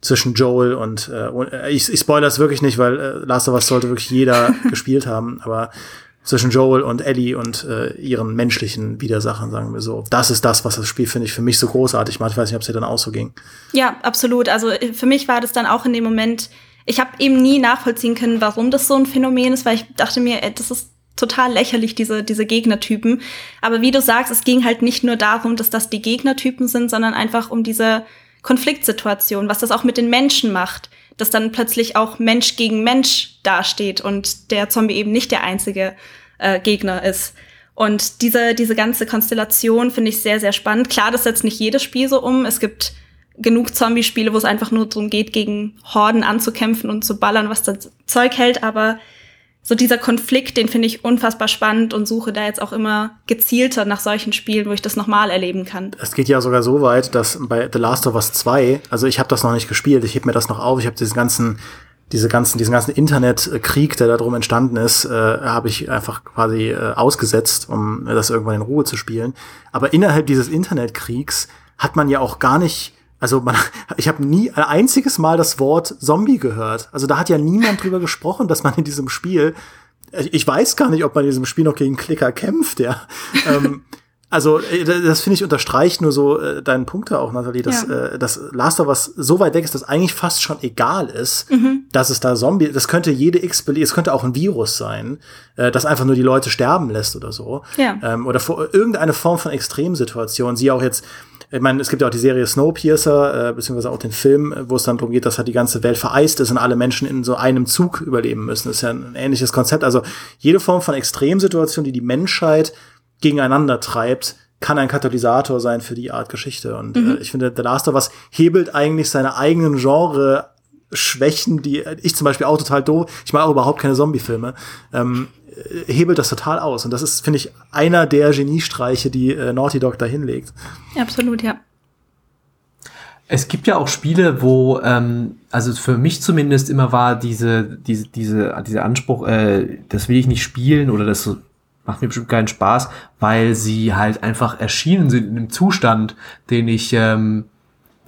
zwischen Joel und, äh, äh, ich, ich spoilere es wirklich nicht, weil äh, Last of Us sollte wirklich jeder gespielt haben, aber zwischen Joel und Ellie und äh, ihren menschlichen Widersachern, sagen wir so. Das ist das, was das Spiel, finde ich, für mich so großartig macht. Ich weiß nicht, ob es dir dann auch so ging. Ja, absolut. Also äh, für mich war das dann auch in dem Moment, ich habe eben nie nachvollziehen können, warum das so ein Phänomen ist, weil ich dachte mir, ey, das ist total lächerlich, diese, diese Gegnertypen. Aber wie du sagst, es ging halt nicht nur darum, dass das die Gegnertypen sind, sondern einfach um diese Konfliktsituation, was das auch mit den Menschen macht, dass dann plötzlich auch Mensch gegen Mensch dasteht und der Zombie eben nicht der einzige äh, Gegner ist. Und diese, diese ganze Konstellation finde ich sehr, sehr spannend. Klar, das setzt nicht jedes Spiel so um. Es gibt genug Zombie-Spiele, wo es einfach nur darum geht, gegen Horden anzukämpfen und zu ballern, was das Zeug hält, aber so dieser Konflikt, den finde ich unfassbar spannend und suche da jetzt auch immer gezielter nach solchen Spielen, wo ich das nochmal erleben kann. Es geht ja sogar so weit, dass bei The Last of Us 2, also ich habe das noch nicht gespielt, ich heb mir das noch auf, ich habe diesen ganzen diese ganzen, diesen ganzen Internetkrieg, der da drum entstanden ist, äh, habe ich einfach quasi äh, ausgesetzt, um das irgendwann in Ruhe zu spielen. Aber innerhalb dieses Internetkriegs hat man ja auch gar nicht also man, ich habe nie ein einziges Mal das Wort Zombie gehört. Also da hat ja niemand drüber gesprochen, dass man in diesem Spiel, ich weiß gar nicht, ob man in diesem Spiel noch gegen Klicker kämpft, ja. ähm, also äh, das finde ich unterstreicht nur so äh, deinen Punkt auch, Nathalie, dass, ja. äh, dass Last of Us so weit weg ist, dass eigentlich fast schon egal ist, mhm. dass es da Zombie, das könnte jede X, es könnte auch ein Virus sein, äh, das einfach nur die Leute sterben lässt oder so. Ja. Ähm, oder vor, irgendeine Form von Extremsituation. Sie auch jetzt ich meine, es gibt ja auch die Serie Snowpiercer, äh, beziehungsweise auch den Film, wo es dann darum geht, dass halt die ganze Welt vereist ist und alle Menschen in so einem Zug überleben müssen. Das ist ja ein ähnliches Konzept. Also jede Form von Extremsituation, die die Menschheit gegeneinander treibt, kann ein Katalysator sein für die Art Geschichte. Und mhm. äh, ich finde, The Last of Us hebelt eigentlich seine eigenen Genre Schwächen, die ich zum Beispiel auch total doof, ich mag auch überhaupt keine Zombie-Filme, ähm, äh, hebelt das total aus. Und das ist, finde ich, einer der Geniestreiche, die äh, Naughty Dog da hinlegt. Absolut, ja. Es gibt ja auch Spiele, wo, ähm, also für mich zumindest immer war diese, diese, diese, dieser Anspruch, äh, das will ich nicht spielen oder das macht mir bestimmt keinen Spaß, weil sie halt einfach erschienen sind in einem Zustand, den ich, ähm,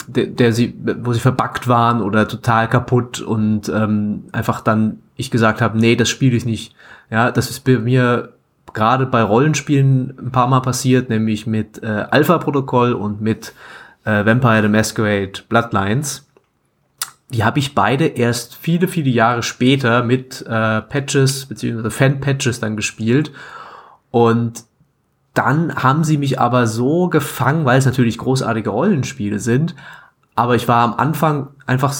der, der sie, wo sie verbuggt waren oder total kaputt und ähm, einfach dann ich gesagt habe, nee, das spiele ich nicht. Ja, das ist bei mir gerade bei Rollenspielen ein paar Mal passiert, nämlich mit äh, Alpha-Protokoll und mit äh, Vampire the Masquerade Bloodlines. Die habe ich beide erst viele, viele Jahre später mit äh, Patches beziehungsweise Fan-Patches dann gespielt. Und dann haben sie mich aber so gefangen, weil es natürlich großartige Rollenspiele sind. Aber ich war am Anfang einfach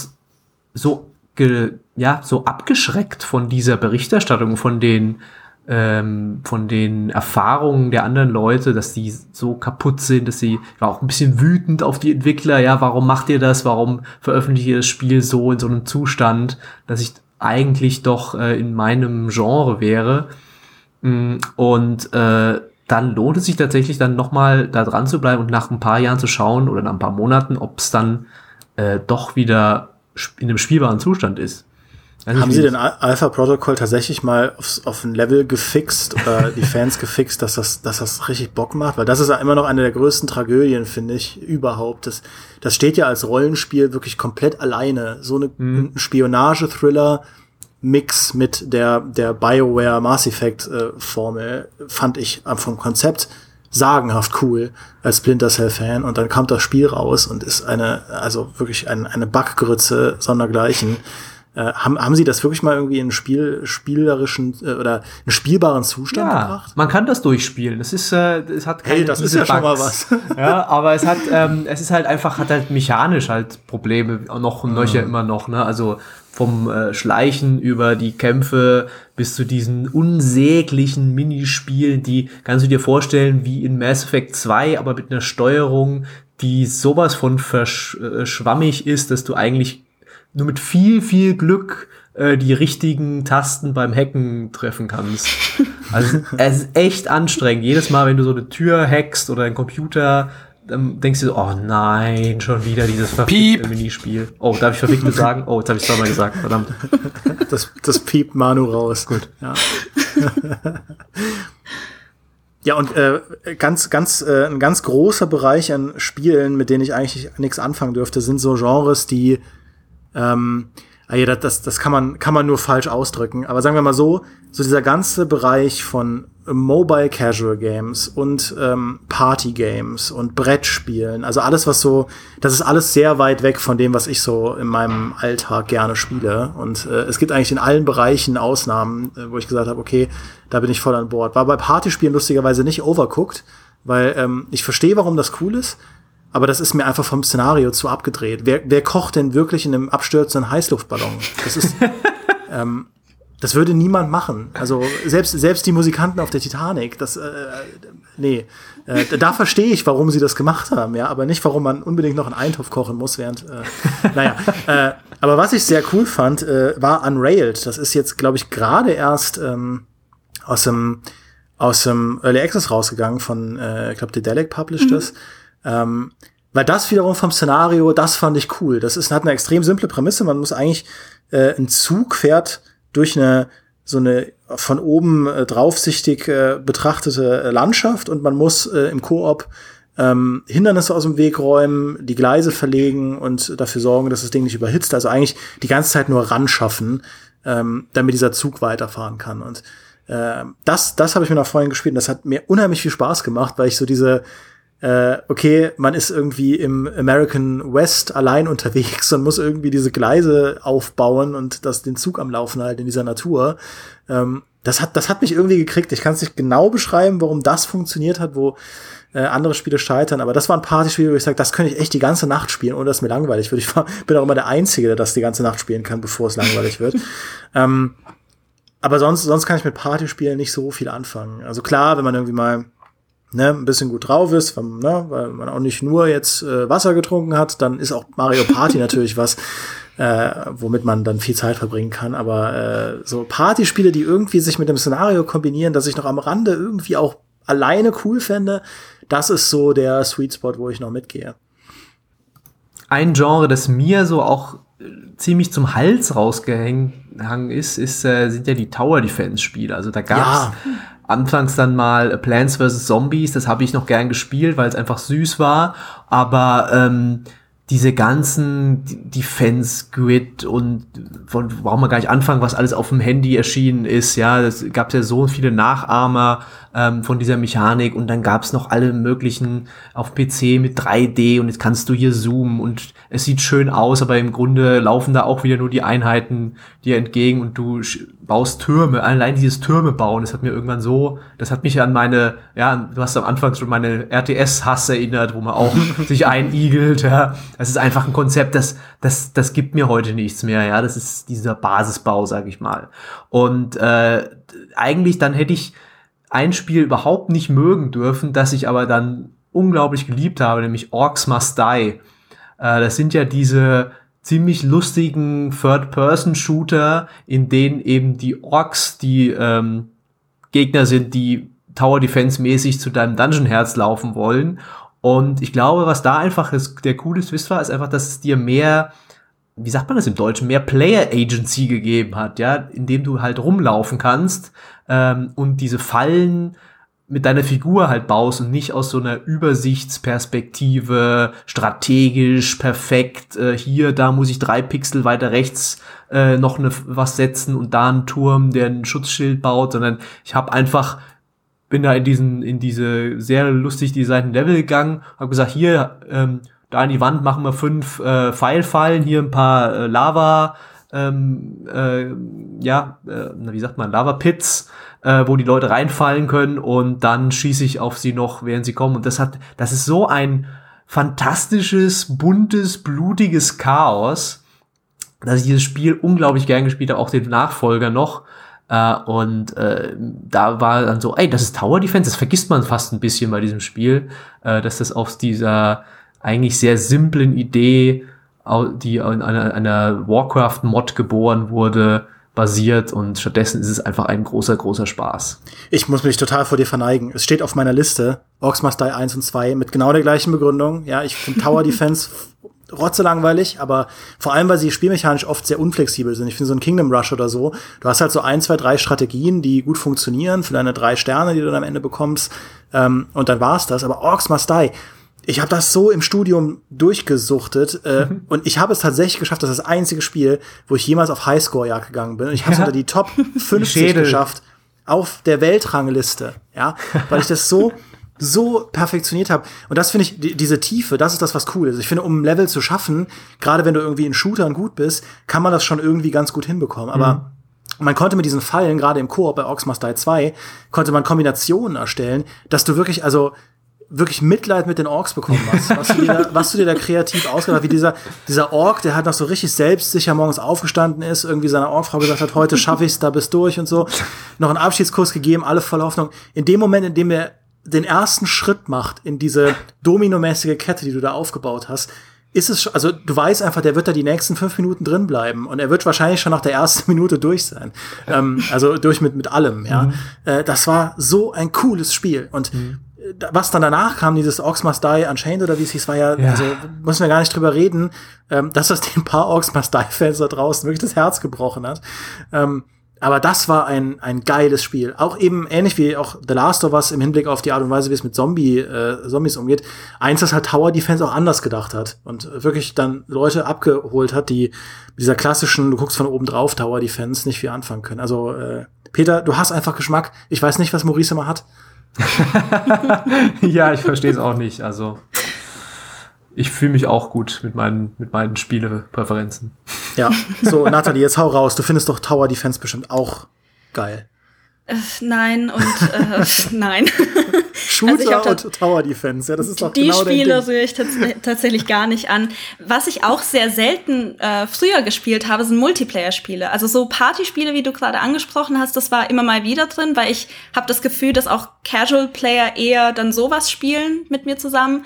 so, ge, ja, so abgeschreckt von dieser Berichterstattung, von den ähm, von den Erfahrungen der anderen Leute, dass die so kaputt sind, dass sie war auch ein bisschen wütend auf die Entwickler, ja, warum macht ihr das? Warum veröffentlicht ihr das Spiel so in so einem Zustand, dass ich eigentlich doch äh, in meinem Genre wäre? Mm, und äh, dann lohnt es sich tatsächlich dann nochmal da dran zu bleiben und nach ein paar Jahren zu schauen oder nach ein paar Monaten, ob es dann äh, doch wieder in einem spielbaren Zustand ist. Haben Sie den Alpha Protocol tatsächlich mal aufs, auf ein Level gefixt oder die Fans gefixt, dass das, dass das richtig Bock macht? Weil das ist ja immer noch eine der größten Tragödien, finde ich, überhaupt. Das, das steht ja als Rollenspiel wirklich komplett alleine. So eine mhm. Spionage-Thriller Mix mit der, der BioWare Mass Effect äh, Formel fand ich vom Konzept sagenhaft cool als Splinter Cell Fan und dann kommt das Spiel raus und ist eine, also wirklich ein, eine Backgrütze sondergleichen. Äh, haben, haben Sie das wirklich mal irgendwie in Spiel, spielerischen äh, oder in spielbaren Zustand ja, gebracht? Man kann das durchspielen. Es ist, äh, es hat keine hey, das ist ja Bugs. schon mal was. ja, aber es hat, ähm, es ist halt einfach, hat halt mechanisch halt Probleme noch und nöcher mhm. immer noch. Ne? Also vom äh, Schleichen über die Kämpfe bis zu diesen unsäglichen Minispielen, die kannst du dir vorstellen wie in Mass Effect 2, aber mit einer Steuerung, die sowas von verschwammig ist, dass du eigentlich nur mit viel, viel Glück äh, die richtigen Tasten beim Hacken treffen kannst. Also es ist echt anstrengend. Jedes Mal, wenn du so eine Tür hackst oder einen Computer, dann denkst du so, oh nein, schon wieder dieses verfickte Minispiel. Oh, darf ich verfickte sagen? Oh, jetzt habe ich es zweimal gesagt, verdammt. Das, das piept Manu raus. Gut. Ja. Ja, und äh, ganz, ganz, äh, ein ganz großer Bereich an Spielen, mit denen ich eigentlich nichts anfangen dürfte, sind so Genres, die ähm, ah ja, das, das kann man, kann man nur falsch ausdrücken. Aber sagen wir mal so, so dieser ganze Bereich von Mobile Casual Games und ähm, Party Games und Brettspielen, also alles, was so, das ist alles sehr weit weg von dem, was ich so in meinem Alltag gerne spiele. Und äh, es gibt eigentlich in allen Bereichen Ausnahmen, äh, wo ich gesagt habe, okay, da bin ich voll an Bord. War bei Partyspielen lustigerweise nicht overcooked, weil ähm, ich verstehe, warum das cool ist. Aber das ist mir einfach vom Szenario zu abgedreht. Wer, wer kocht denn wirklich in einem abstürzenden Heißluftballon? Das ist, ähm, das würde niemand machen. Also selbst, selbst die Musikanten auf der Titanic, das, äh, nee. Äh, da verstehe ich, warum sie das gemacht haben, ja, aber nicht, warum man unbedingt noch einen Eintopf kochen muss, während, äh, naja. Äh, aber was ich sehr cool fand, äh, war Unrailed. Das ist jetzt, glaube ich, gerade erst ähm, aus dem aus dem Early Access rausgegangen von, äh, ich glaube, Dedelic published mhm. das. Ähm, weil das wiederum vom Szenario, das fand ich cool. Das ist, hat eine extrem simple Prämisse. Man muss eigentlich, äh, ein Zug fährt durch eine, so eine von oben äh, draufsichtig äh, betrachtete Landschaft und man muss äh, im Koop ähm, Hindernisse aus dem Weg räumen, die Gleise verlegen und dafür sorgen, dass das Ding nicht überhitzt. Also eigentlich die ganze Zeit nur ran schaffen, ähm, damit dieser Zug weiterfahren kann. Und äh, das, das habe ich mir nach vorhin gespielt und das hat mir unheimlich viel Spaß gemacht, weil ich so diese äh, okay, man ist irgendwie im American West allein unterwegs und muss irgendwie diese Gleise aufbauen und das den Zug am Laufen halten in dieser Natur. Ähm, das hat, das hat mich irgendwie gekriegt. Ich kann es nicht genau beschreiben, warum das funktioniert hat, wo äh, andere Spiele scheitern, aber das war ein Partyspiel, wo ich sage, das könnte ich echt die ganze Nacht spielen, ohne dass mir langweilig wird. Ich war, bin auch immer der Einzige, der das die ganze Nacht spielen kann, bevor es langweilig wird. ähm, aber sonst, sonst kann ich mit Partyspielen nicht so viel anfangen. Also klar, wenn man irgendwie mal ne, ein bisschen gut drauf ist, weil, ne, weil man auch nicht nur jetzt äh, Wasser getrunken hat, dann ist auch Mario Party natürlich was, äh, womit man dann viel Zeit verbringen kann. Aber äh, so Partyspiele, die irgendwie sich mit dem Szenario kombinieren, dass ich noch am Rande irgendwie auch alleine cool fände, das ist so der Sweet Spot, wo ich noch mitgehe. ein Genre, das mir so auch äh, ziemlich zum Hals rausgehangen ist, ist äh, sind ja die Tower Defense Spiele. Also da gab's ja. Anfangs dann mal Plants vs Zombies, das habe ich noch gern gespielt, weil es einfach süß war, aber ähm, diese ganzen Defense Grid und von warum man gar nicht anfangen, was alles auf dem Handy erschienen ist. Ja, es gab ja so viele Nachahmer ähm, von dieser Mechanik und dann gab es noch alle möglichen auf PC mit 3D und jetzt kannst du hier zoomen und es sieht schön aus, aber im Grunde laufen da auch wieder nur die Einheiten dir entgegen und du baust Türme. Allein dieses Türme bauen, das hat mir irgendwann so, das hat mich an meine, ja, du hast am Anfang schon meine RTS-Hass erinnert, wo man auch sich einigelt. Ja. Das ist einfach ein Konzept, das, das, das gibt mir heute nichts mehr. Ja, das ist dieser Basisbau, sag ich mal. Und äh, eigentlich dann hätte ich ein Spiel überhaupt nicht mögen dürfen, das ich aber dann unglaublich geliebt habe, nämlich Orcs Must Die. Äh, das sind ja diese ziemlich lustigen Third-Person-Shooter, in denen eben die Orks die ähm, Gegner sind, die Tower Defense-mäßig zu deinem Dungeon-Herz laufen wollen. Und ich glaube, was da einfach ist, der coole Twist war, ist einfach, dass es dir mehr wie sagt man das im Deutschen, mehr Player Agency gegeben hat, ja, indem du halt rumlaufen kannst ähm, und diese Fallen mit deiner Figur halt baust und nicht aus so einer Übersichtsperspektive, strategisch, perfekt, äh, hier, da muss ich drei Pixel weiter rechts äh, noch ne, was setzen und da einen Turm, der ein Schutzschild baut, sondern ich habe einfach bin da in diesen in diese sehr lustig designten Level gegangen, habe gesagt, hier ähm, da an die Wand machen wir fünf äh, Pfeilfallen, hier ein paar äh, Lava, ähm, äh, ja, äh, wie sagt man, Lava-Pits, äh, wo die Leute reinfallen können und dann schieße ich auf sie noch, während sie kommen. Und das hat, das ist so ein fantastisches, buntes, blutiges Chaos, dass ich dieses Spiel unglaublich gern gespielt habe, auch den Nachfolger noch. Uh, und uh, da war dann so, ey, das ist Tower Defense, das vergisst man fast ein bisschen bei diesem Spiel, uh, dass das aus dieser eigentlich sehr simplen Idee, die in einer, einer Warcraft-Mod geboren wurde, basiert und stattdessen ist es einfach ein großer, großer Spaß. Ich muss mich total vor dir verneigen. Es steht auf meiner Liste, Orcs Must Die 1 und 2 mit genau der gleichen Begründung. Ja, ich finde Tower Defense rotze langweilig, aber vor allem, weil sie spielmechanisch oft sehr unflexibel sind. Ich finde so ein Kingdom Rush oder so, du hast halt so ein, zwei, drei Strategien, die gut funktionieren für deine drei Sterne, die du dann am Ende bekommst, ähm, und dann war's das. Aber Orcs Must Die, ich habe das so im Studium durchgesuchtet äh, mhm. und ich habe es tatsächlich geschafft, das ist das einzige Spiel, wo ich jemals auf Highscore-Jagd gegangen bin. Und ich habe es ja. unter die Top 50 geschafft auf der Weltrangliste, ja, weil ich das so so perfektioniert habe. Und das finde ich, die, diese Tiefe, das ist das, was cool ist. Ich finde, um ein Level zu schaffen, gerade wenn du irgendwie in Shootern gut bist, kann man das schon irgendwie ganz gut hinbekommen. Aber mhm. man konnte mit diesen Fallen, gerade im Koop bei Ox Die 2, konnte man Kombinationen erstellen, dass du wirklich, also wirklich Mitleid mit den Orks bekommen hast. Was du dir da, was du dir da kreativ ausgedacht hast, wie dieser, dieser Ork, der halt noch so richtig selbstsicher morgens aufgestanden ist, irgendwie seiner Orkfrau gesagt hat, heute schaffe ich's, da bist durch und so. Noch einen Abschiedskurs gegeben, alle voller Hoffnung. In dem Moment, in dem er den ersten Schritt macht in diese dominomäßige Kette, die du da aufgebaut hast, ist es, also du weißt einfach, der wird da die nächsten fünf Minuten drin bleiben und er wird wahrscheinlich schon nach der ersten Minute durch sein. Ähm, also durch mit, mit allem, ja. Mhm. Äh, das war so ein cooles Spiel und mhm was dann danach kam, dieses Orcs Must Die Unchained oder wie es hieß, war ja, ja. also müssen wir gar nicht drüber reden, ähm, dass das den paar Orcs Must Die Fans da draußen wirklich das Herz gebrochen hat. Ähm, aber das war ein, ein geiles Spiel. Auch eben ähnlich wie auch The Last of Us im Hinblick auf die Art und Weise, wie es mit Zombie, äh, Zombies umgeht. Eins, das halt Tower Defense auch anders gedacht hat und wirklich dann Leute abgeholt hat, die dieser klassischen, du guckst von oben drauf Tower Defense nicht viel anfangen können. Also, äh, Peter, du hast einfach Geschmack. Ich weiß nicht, was Maurice immer hat. ja, ich verstehe es auch nicht. Also ich fühle mich auch gut mit meinen, mit meinen Spielepräferenzen. Ja, so Nathalie, jetzt hau raus. Du findest doch Tower Defense bestimmt auch geil. Äh, nein und äh, nein. Shooter also und Tower Defense, ja, das ist doch die genau Spiele sehe ich tatsächlich gar nicht an. Was ich auch sehr selten äh, früher gespielt habe, sind Multiplayer-Spiele. Also so Partyspiele, wie du gerade angesprochen hast, das war immer mal wieder drin, weil ich habe das Gefühl, dass auch Casual-Player eher dann sowas spielen mit mir zusammen.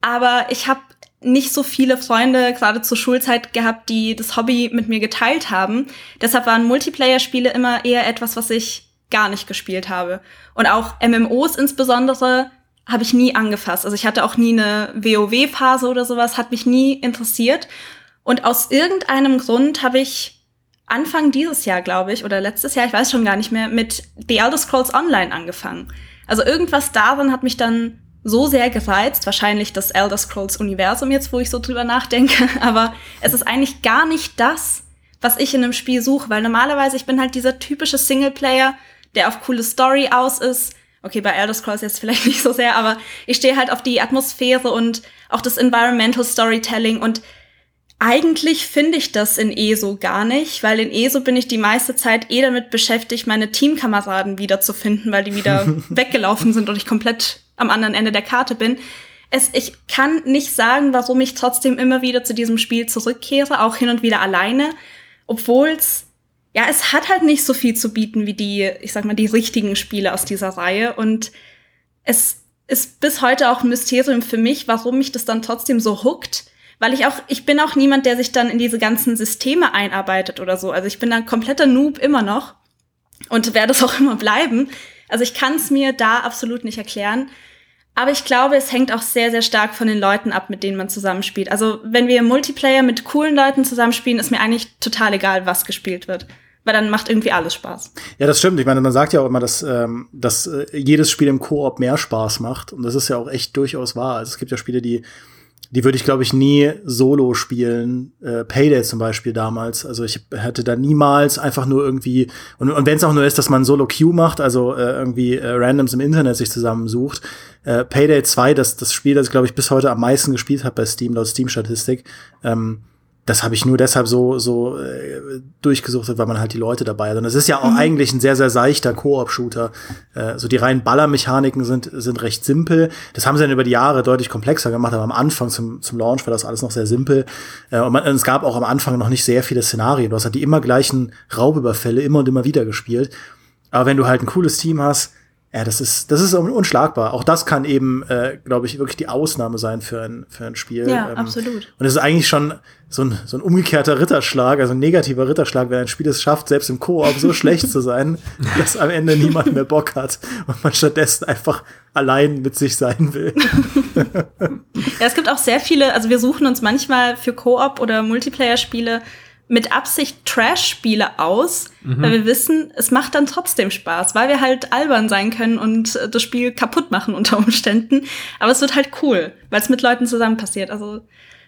Aber ich habe nicht so viele Freunde gerade zur Schulzeit gehabt, die das Hobby mit mir geteilt haben. Deshalb waren Multiplayer-Spiele immer eher etwas, was ich gar nicht gespielt habe. Und auch MMOs insbesondere habe ich nie angefasst. Also ich hatte auch nie eine WoW-Phase oder sowas, hat mich nie interessiert. Und aus irgendeinem Grund habe ich Anfang dieses Jahr, glaube ich, oder letztes Jahr, ich weiß schon gar nicht mehr, mit The Elder Scrolls Online angefangen. Also irgendwas darin hat mich dann so sehr gereizt, wahrscheinlich das Elder Scrolls Universum jetzt, wo ich so drüber nachdenke, aber es ist eigentlich gar nicht das, was ich in einem Spiel suche, weil normalerweise ich bin halt dieser typische Singleplayer, der auf coole Story aus ist. Okay, bei Elder Scrolls jetzt vielleicht nicht so sehr, aber ich stehe halt auf die Atmosphäre und auch das Environmental Storytelling und eigentlich finde ich das in ESO gar nicht, weil in ESO bin ich die meiste Zeit eh damit beschäftigt, meine Teamkameraden wiederzufinden, weil die wieder weggelaufen sind und ich komplett am anderen Ende der Karte bin. Es, ich kann nicht sagen, warum ich trotzdem immer wieder zu diesem Spiel zurückkehre, auch hin und wieder alleine, obwohl es ja, es hat halt nicht so viel zu bieten wie die, ich sag mal, die richtigen Spiele aus dieser Reihe. Und es ist bis heute auch ein Mysterium für mich, warum mich das dann trotzdem so huckt. Weil ich auch, ich bin auch niemand, der sich dann in diese ganzen Systeme einarbeitet oder so. Also ich bin ein kompletter Noob immer noch und werde es auch immer bleiben. Also ich kann es mir da absolut nicht erklären. Aber ich glaube, es hängt auch sehr, sehr stark von den Leuten ab, mit denen man zusammenspielt. Also wenn wir Multiplayer mit coolen Leuten zusammenspielen, ist mir eigentlich total egal, was gespielt wird weil dann macht irgendwie alles Spaß. Ja, das stimmt. Ich meine, man sagt ja auch immer, dass, ähm, dass äh, jedes Spiel im Koop mehr Spaß macht. Und das ist ja auch echt durchaus wahr. Also es gibt ja Spiele, die, die würde ich, glaube ich, nie solo spielen. Äh, Payday zum Beispiel damals. Also ich hätte da niemals einfach nur irgendwie, und, und wenn es auch nur ist, dass man Solo-Queue macht, also äh, irgendwie äh, Randoms im Internet sich zusammensucht. Äh, Payday 2, das, das Spiel, das ich, glaube ich, bis heute am meisten gespielt habe bei Steam, laut Steam-Statistik. Ähm, das habe ich nur deshalb so so äh, durchgesucht, weil man halt die Leute dabei hat. Und es ist ja auch mhm. eigentlich ein sehr sehr seichter Koop-Shooter. Äh, so die reinen Ballermechaniken sind sind recht simpel. Das haben sie dann über die Jahre deutlich komplexer gemacht, aber am Anfang zum zum Launch war das alles noch sehr simpel. Äh, und, man, und es gab auch am Anfang noch nicht sehr viele Szenarien. Du hast halt die immer gleichen Raubüberfälle immer und immer wieder gespielt. Aber wenn du halt ein cooles Team hast, ja, das ist, das ist unschlagbar. Auch das kann eben, äh, glaube ich, wirklich die Ausnahme sein für ein, für ein Spiel. Ja, ähm, absolut. Und es ist eigentlich schon so ein, so ein umgekehrter Ritterschlag, also ein negativer Ritterschlag, wenn ein Spiel es schafft, selbst im Koop so schlecht zu sein, dass am Ende niemand mehr Bock hat und man stattdessen einfach allein mit sich sein will. ja, es gibt auch sehr viele, also wir suchen uns manchmal für Koop oder Multiplayer-Spiele mit Absicht Trash-Spiele aus, mhm. weil wir wissen, es macht dann trotzdem Spaß, weil wir halt albern sein können und äh, das Spiel kaputt machen unter Umständen. Aber es wird halt cool, weil es mit Leuten zusammen passiert. Also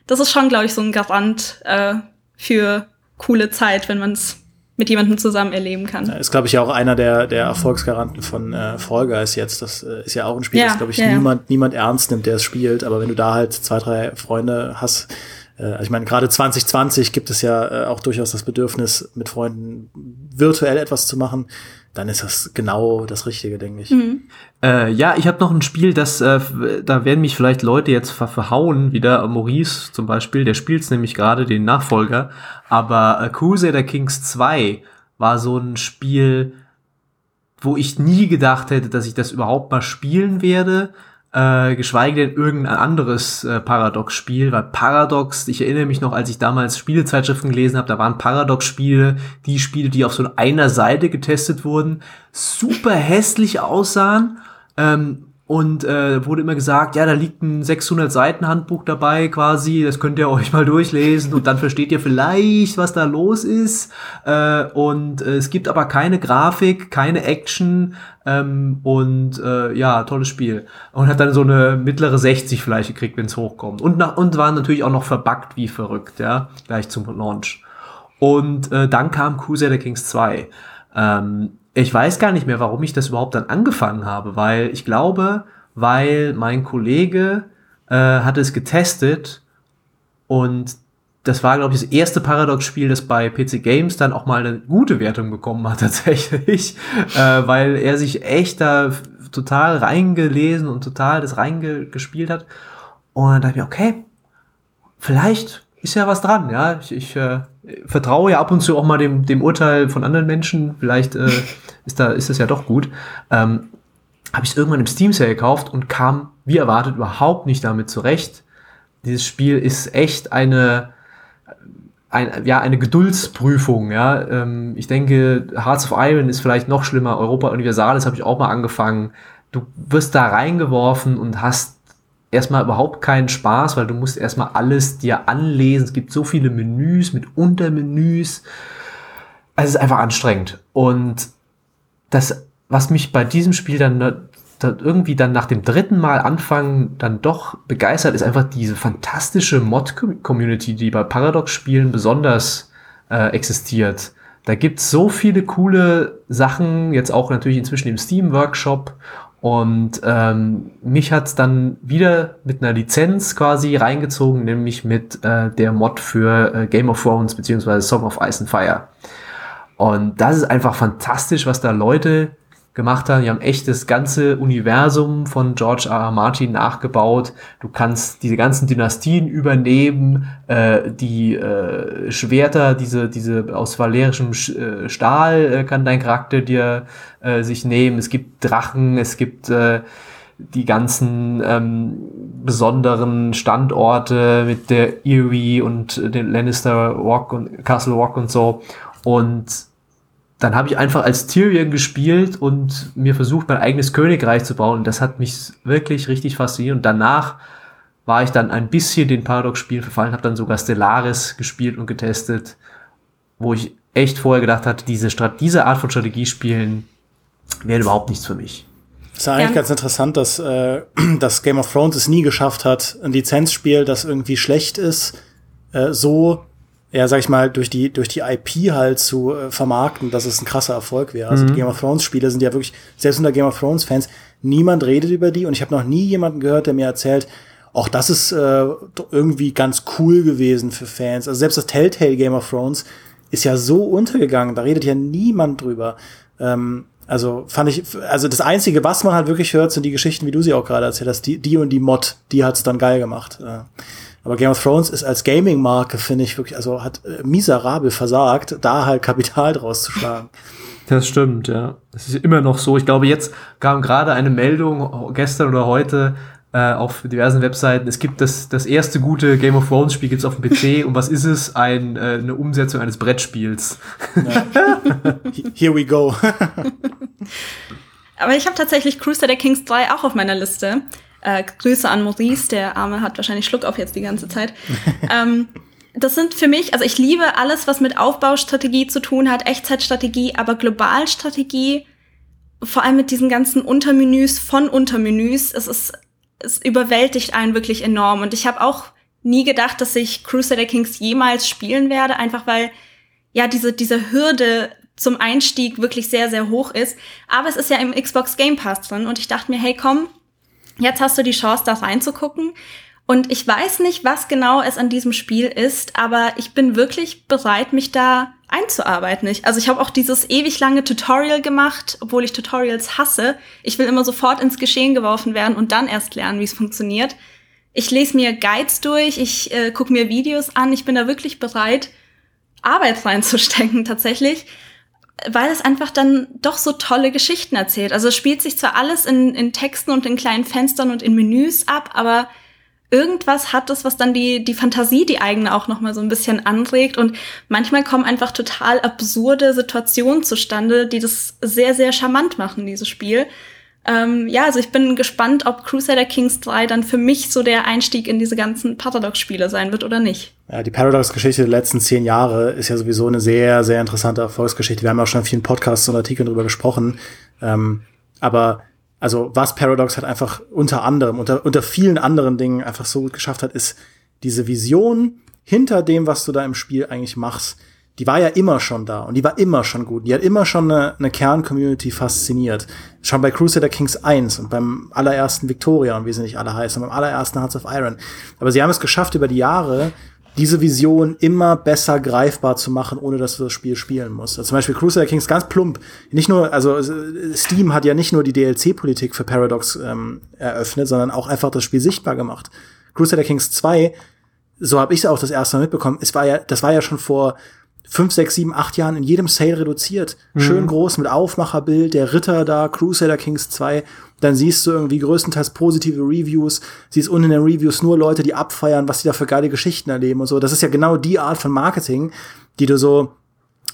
das ist schon, glaube ich, so ein Garant äh, für coole Zeit, wenn man es mit jemandem zusammen erleben kann. ist, glaube ich, auch einer der, der Erfolgsgaranten von äh, Fall Guys jetzt. Das äh, ist ja auch ein Spiel, ja, das, glaube ich, ja, niemand, ja. niemand ernst nimmt, der es spielt. Aber wenn du da halt zwei, drei Freunde hast, äh, ich meine, gerade 2020 gibt es ja äh, auch durchaus das Bedürfnis, mit Freunden virtuell etwas zu machen. Dann ist das genau das Richtige, denke ich. Mhm. Äh, ja, ich habe noch ein Spiel, das äh, da werden mich vielleicht Leute jetzt ver verhauen, wieder Maurice zum Beispiel, der spielt nämlich gerade den Nachfolger. Aber äh, Crusader Kings 2 war so ein Spiel, wo ich nie gedacht hätte, dass ich das überhaupt mal spielen werde äh, geschweige denn irgendein anderes äh, Paradox-Spiel, weil Paradox, ich erinnere mich noch, als ich damals Spielezeitschriften gelesen habe, da waren Paradox-Spiele, die Spiele, die auf so einer Seite getestet wurden, super hässlich aussahen, ähm, und äh, wurde immer gesagt, ja, da liegt ein 600 Seiten Handbuch dabei quasi, das könnt ihr euch mal durchlesen und dann versteht ihr vielleicht, was da los ist. Äh, und äh, es gibt aber keine Grafik, keine Action ähm, und äh, ja, tolles Spiel. Und hat dann so eine mittlere 60 vielleicht gekriegt, wenn es hochkommt. Und, nach, und war natürlich auch noch verbuggt wie verrückt, ja, gleich zum Launch. Und äh, dann kam Crusader Kings 2. Ähm, ich weiß gar nicht mehr, warum ich das überhaupt dann angefangen habe, weil ich glaube, weil mein Kollege äh, hat es getestet und das war, glaube ich, das erste Paradox-Spiel, das bei PC Games dann auch mal eine gute Wertung bekommen hat, tatsächlich, äh, weil er sich echt da total reingelesen und total das reingespielt hat. Und dann dachte ich mir, okay, vielleicht ist ja was dran, ja. Ich, ich äh, vertraue ja ab und zu auch mal dem, dem Urteil von anderen Menschen. Vielleicht äh, ist da ist das ja doch gut. Ähm, habe ich es irgendwann im Steam Sale gekauft und kam wie erwartet überhaupt nicht damit zurecht. Dieses Spiel ist echt eine ein, ja eine Geduldsprüfung. Ja, ähm, ich denke Hearts of Iron ist vielleicht noch schlimmer. Europa Universalis habe ich auch mal angefangen du wirst da reingeworfen und hast erstmal überhaupt keinen Spaß, weil du musst erstmal alles dir anlesen. Es gibt so viele Menüs mit Untermenüs. Also es ist einfach anstrengend. Und das, was mich bei diesem Spiel dann, dann irgendwie dann nach dem dritten Mal anfangen dann doch begeistert, ist einfach diese fantastische Mod-Community, die bei Paradox-Spielen besonders äh, existiert. Da gibt's so viele coole Sachen, jetzt auch natürlich inzwischen im Steam-Workshop und ähm, mich hat's dann wieder mit einer Lizenz quasi reingezogen, nämlich mit äh, der Mod für äh, Game of Thrones beziehungsweise Song of Ice and Fire. Und das ist einfach fantastisch, was da Leute gemacht haben. Die haben echt das ganze Universum von George R. R. Martin nachgebaut. Du kannst diese ganzen Dynastien übernehmen, äh, die äh, Schwerter, diese, diese aus valerischem äh, Stahl äh, kann dein Charakter dir äh, sich nehmen. Es gibt Drachen, es gibt äh, die ganzen ähm, besonderen Standorte mit der Erie und den Lannister Walk und Castle Walk und so. Und dann habe ich einfach als Tyrion gespielt und mir versucht, mein eigenes Königreich zu bauen. Und das hat mich wirklich richtig fasziniert. Und danach war ich dann ein bisschen den Paradox-Spielen verfallen, habe dann sogar Stellaris gespielt und getestet, wo ich echt vorher gedacht hatte, diese, Strat diese Art von Strategiespielen wäre überhaupt nichts für mich. Es ist eigentlich ja. ganz interessant, dass, äh, dass Game of Thrones es nie geschafft hat, ein Lizenzspiel, das irgendwie schlecht ist, äh, so ja, sag ich mal, durch die, durch die IP halt zu äh, vermarkten, dass es ein krasser Erfolg wäre. Also mhm. die Game of Thrones Spiele sind ja wirklich, selbst unter Game of Thrones Fans, niemand redet über die und ich habe noch nie jemanden gehört, der mir erzählt, auch das ist äh, irgendwie ganz cool gewesen für Fans. Also selbst das Telltale Game of Thrones ist ja so untergegangen, da redet ja niemand drüber. Ähm, also fand ich, also das Einzige, was man halt wirklich hört, sind die Geschichten, wie du sie auch gerade erzählt hast, die, die und die Mod, die hat's dann geil gemacht. Äh. Aber Game of Thrones ist als Gaming-Marke, finde ich wirklich, also hat äh, miserabel versagt, da halt Kapital draus zu schlagen. Das stimmt, ja. Es ist immer noch so. Ich glaube, jetzt kam gerade eine Meldung, gestern oder heute, äh, auf diversen Webseiten. Es gibt das, das erste gute Game of Thrones Spiel gibt's auf dem PC. und was ist es? Ein, äh, eine Umsetzung eines Brettspiels. Ja. Here we go. Aber ich habe tatsächlich Crusader Kings 3 auch auf meiner Liste. Äh, Grüße an Maurice, der Arme hat wahrscheinlich Schluck auf jetzt die ganze Zeit. ähm, das sind für mich, also ich liebe alles, was mit Aufbaustrategie zu tun hat, Echtzeitstrategie, aber Globalstrategie, vor allem mit diesen ganzen Untermenüs von Untermenüs, es ist, es überwältigt einen wirklich enorm. Und ich habe auch nie gedacht, dass ich Crusader Kings jemals spielen werde, einfach weil ja diese, diese Hürde zum Einstieg wirklich sehr, sehr hoch ist. Aber es ist ja im Xbox Game Pass drin und ich dachte mir, hey komm, Jetzt hast du die Chance, da reinzugucken. Und ich weiß nicht, was genau es an diesem Spiel ist, aber ich bin wirklich bereit, mich da einzuarbeiten. Ich, also ich habe auch dieses ewig lange Tutorial gemacht, obwohl ich Tutorials hasse. Ich will immer sofort ins Geschehen geworfen werden und dann erst lernen, wie es funktioniert. Ich lese mir Guides durch, ich äh, gucke mir Videos an. Ich bin da wirklich bereit, Arbeit reinzustecken tatsächlich weil es einfach dann doch so tolle Geschichten erzählt. Also es spielt sich zwar alles in, in Texten und in kleinen Fenstern und in Menüs ab, aber irgendwas hat es, was dann die, die Fantasie, die eigene auch noch mal so ein bisschen anregt. Und manchmal kommen einfach total absurde Situationen zustande, die das sehr, sehr charmant machen, dieses Spiel. Ähm, ja, also ich bin gespannt, ob Crusader Kings 3 dann für mich so der Einstieg in diese ganzen Paradox-Spiele sein wird oder nicht. Ja, die Paradox-Geschichte der letzten zehn Jahre ist ja sowieso eine sehr, sehr interessante Erfolgsgeschichte. Wir haben auch schon in vielen Podcasts und Artikeln darüber gesprochen. Ähm, aber also was Paradox hat einfach unter anderem, unter, unter vielen anderen Dingen einfach so gut geschafft hat, ist diese Vision hinter dem, was du da im Spiel eigentlich machst die war ja immer schon da und die war immer schon gut. Die hat immer schon eine, eine Kern-Community fasziniert. Schon bei Crusader Kings 1 und beim allerersten Victoria und wie sie nicht alle heißen, und beim allerersten Hearts of Iron. Aber sie haben es geschafft, über die Jahre diese Vision immer besser greifbar zu machen, ohne dass du das Spiel spielen musst. Also zum Beispiel Crusader Kings ganz plump. Nicht nur, also Steam hat ja nicht nur die DLC-Politik für Paradox ähm, eröffnet, sondern auch einfach das Spiel sichtbar gemacht. Crusader Kings 2, so habe ich es auch das erste Mal mitbekommen, es war ja, das war ja schon vor fünf, sechs, sieben, acht Jahren in jedem Sale reduziert. Mhm. Schön groß mit Aufmacherbild, der Ritter da, Crusader Kings 2. Dann siehst du irgendwie größtenteils positive Reviews. Siehst unten in den Reviews nur Leute, die abfeiern, was sie da für geile Geschichten erleben und so. Das ist ja genau die Art von Marketing, die du so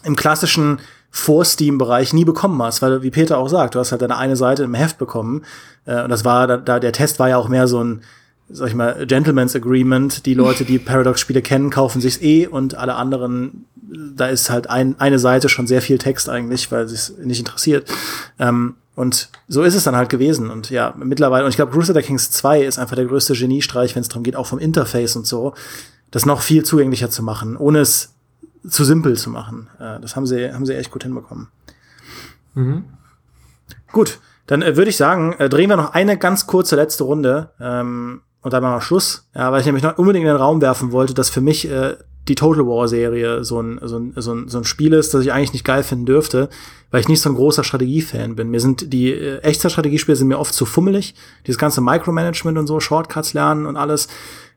im klassischen vor Steam-Bereich nie bekommen hast, weil, wie Peter auch sagt, du hast halt deine eine Seite im Heft bekommen. Äh, und das war, da, da, der Test war ja auch mehr so ein, sag ich mal, Gentleman's Agreement. Die Leute, die Paradox-Spiele kennen, kaufen sich's eh und alle anderen, da ist halt ein, eine Seite schon sehr viel Text eigentlich, weil es nicht interessiert. Ähm, und so ist es dann halt gewesen. Und ja, mittlerweile, und ich glaube, Crusader Kings 2 ist einfach der größte Geniestreich, wenn es darum geht, auch vom Interface und so, das noch viel zugänglicher zu machen, ohne es zu simpel zu machen. Äh, das haben sie, haben sie echt gut hinbekommen. Mhm. Gut, dann äh, würde ich sagen, äh, drehen wir noch eine ganz kurze letzte Runde ähm, und dann machen wir Schluss. Ja, weil ich nämlich noch unbedingt in den Raum werfen wollte, dass für mich äh, die Total War Serie so ein, so, ein, so, ein, so ein Spiel ist, das ich eigentlich nicht geil finden dürfte, weil ich nicht so ein großer Strategiefan bin. Mir sind die äh, Echtzeitstrategiespiele sind mir oft zu fummelig. Dieses ganze Micromanagement und so, Shortcuts lernen und alles.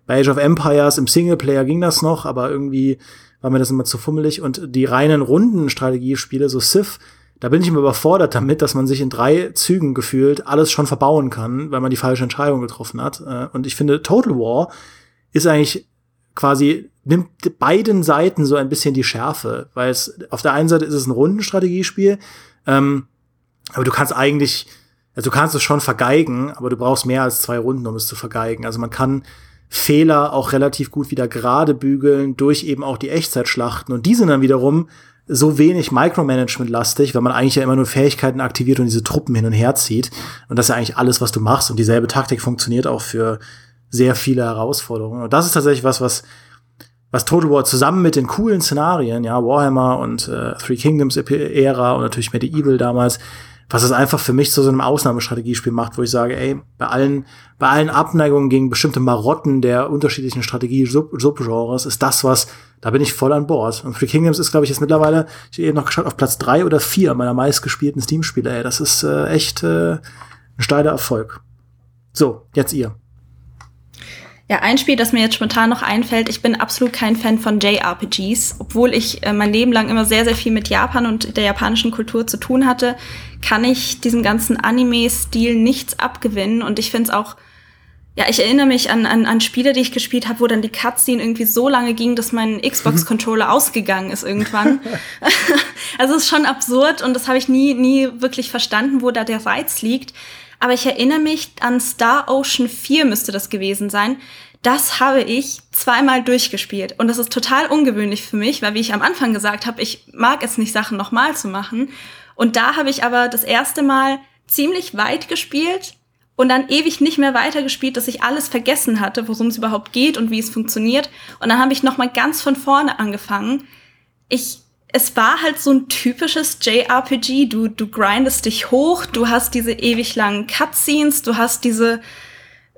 Bei Age of Empires im Singleplayer ging das noch, aber irgendwie war mir das immer zu fummelig. Und die reinen Rundenstrategiespiele, so Civ, da bin ich immer überfordert damit, dass man sich in drei Zügen gefühlt alles schon verbauen kann, weil man die falsche Entscheidung getroffen hat. Äh, und ich finde, Total War ist eigentlich quasi, nimmt beiden Seiten so ein bisschen die Schärfe, weil es auf der einen Seite ist es ein Rundenstrategiespiel, ähm, aber du kannst eigentlich, also du kannst es schon vergeigen, aber du brauchst mehr als zwei Runden, um es zu vergeigen. Also man kann Fehler auch relativ gut wieder gerade bügeln durch eben auch die Echtzeitschlachten. Und die sind dann wiederum so wenig Micromanagement-lastig, weil man eigentlich ja immer nur Fähigkeiten aktiviert und diese Truppen hin und her zieht. Und das ist ja eigentlich alles, was du machst. Und dieselbe Taktik funktioniert auch für sehr viele Herausforderungen. Und das ist tatsächlich was, was, was Total War zusammen mit den coolen Szenarien, ja, Warhammer und äh, Three Kingdoms Ära und natürlich Medieval damals, was es einfach für mich zu so einem Ausnahmestrategiespiel macht, wo ich sage, ey, bei allen, bei allen Abneigungen gegen bestimmte Marotten der unterschiedlichen Strategie-Subgenres ist das was, da bin ich voll an Bord. Und Free Kingdoms ist, glaube ich, jetzt mittlerweile, ich habe eben noch geschaut, auf Platz drei oder vier meiner meistgespielten Steam-Spiele, ey. Das ist äh, echt äh, ein steiler Erfolg. So, jetzt ihr. Ja, ein Spiel, das mir jetzt spontan noch einfällt, ich bin absolut kein Fan von JRPGs, obwohl ich äh, mein Leben lang immer sehr, sehr viel mit Japan und der japanischen Kultur zu tun hatte, kann ich diesem ganzen Anime-Stil nichts abgewinnen und ich finde es auch, ja, ich erinnere mich an, an, an Spiele, die ich gespielt habe, wo dann die Cutscene irgendwie so lange ging, dass mein Xbox-Controller ausgegangen ist irgendwann. also es ist schon absurd und das habe ich nie, nie wirklich verstanden, wo da der Reiz liegt. Aber ich erinnere mich an Star Ocean 4 müsste das gewesen sein. Das habe ich zweimal durchgespielt. Und das ist total ungewöhnlich für mich, weil wie ich am Anfang gesagt habe, ich mag es nicht, Sachen nochmal zu machen. Und da habe ich aber das erste Mal ziemlich weit gespielt und dann ewig nicht mehr weitergespielt, dass ich alles vergessen hatte, worum es überhaupt geht und wie es funktioniert. Und dann habe ich nochmal ganz von vorne angefangen. Ich es war halt so ein typisches JRPG. Du, du grindest dich hoch, du hast diese ewig langen Cutscenes, du hast diese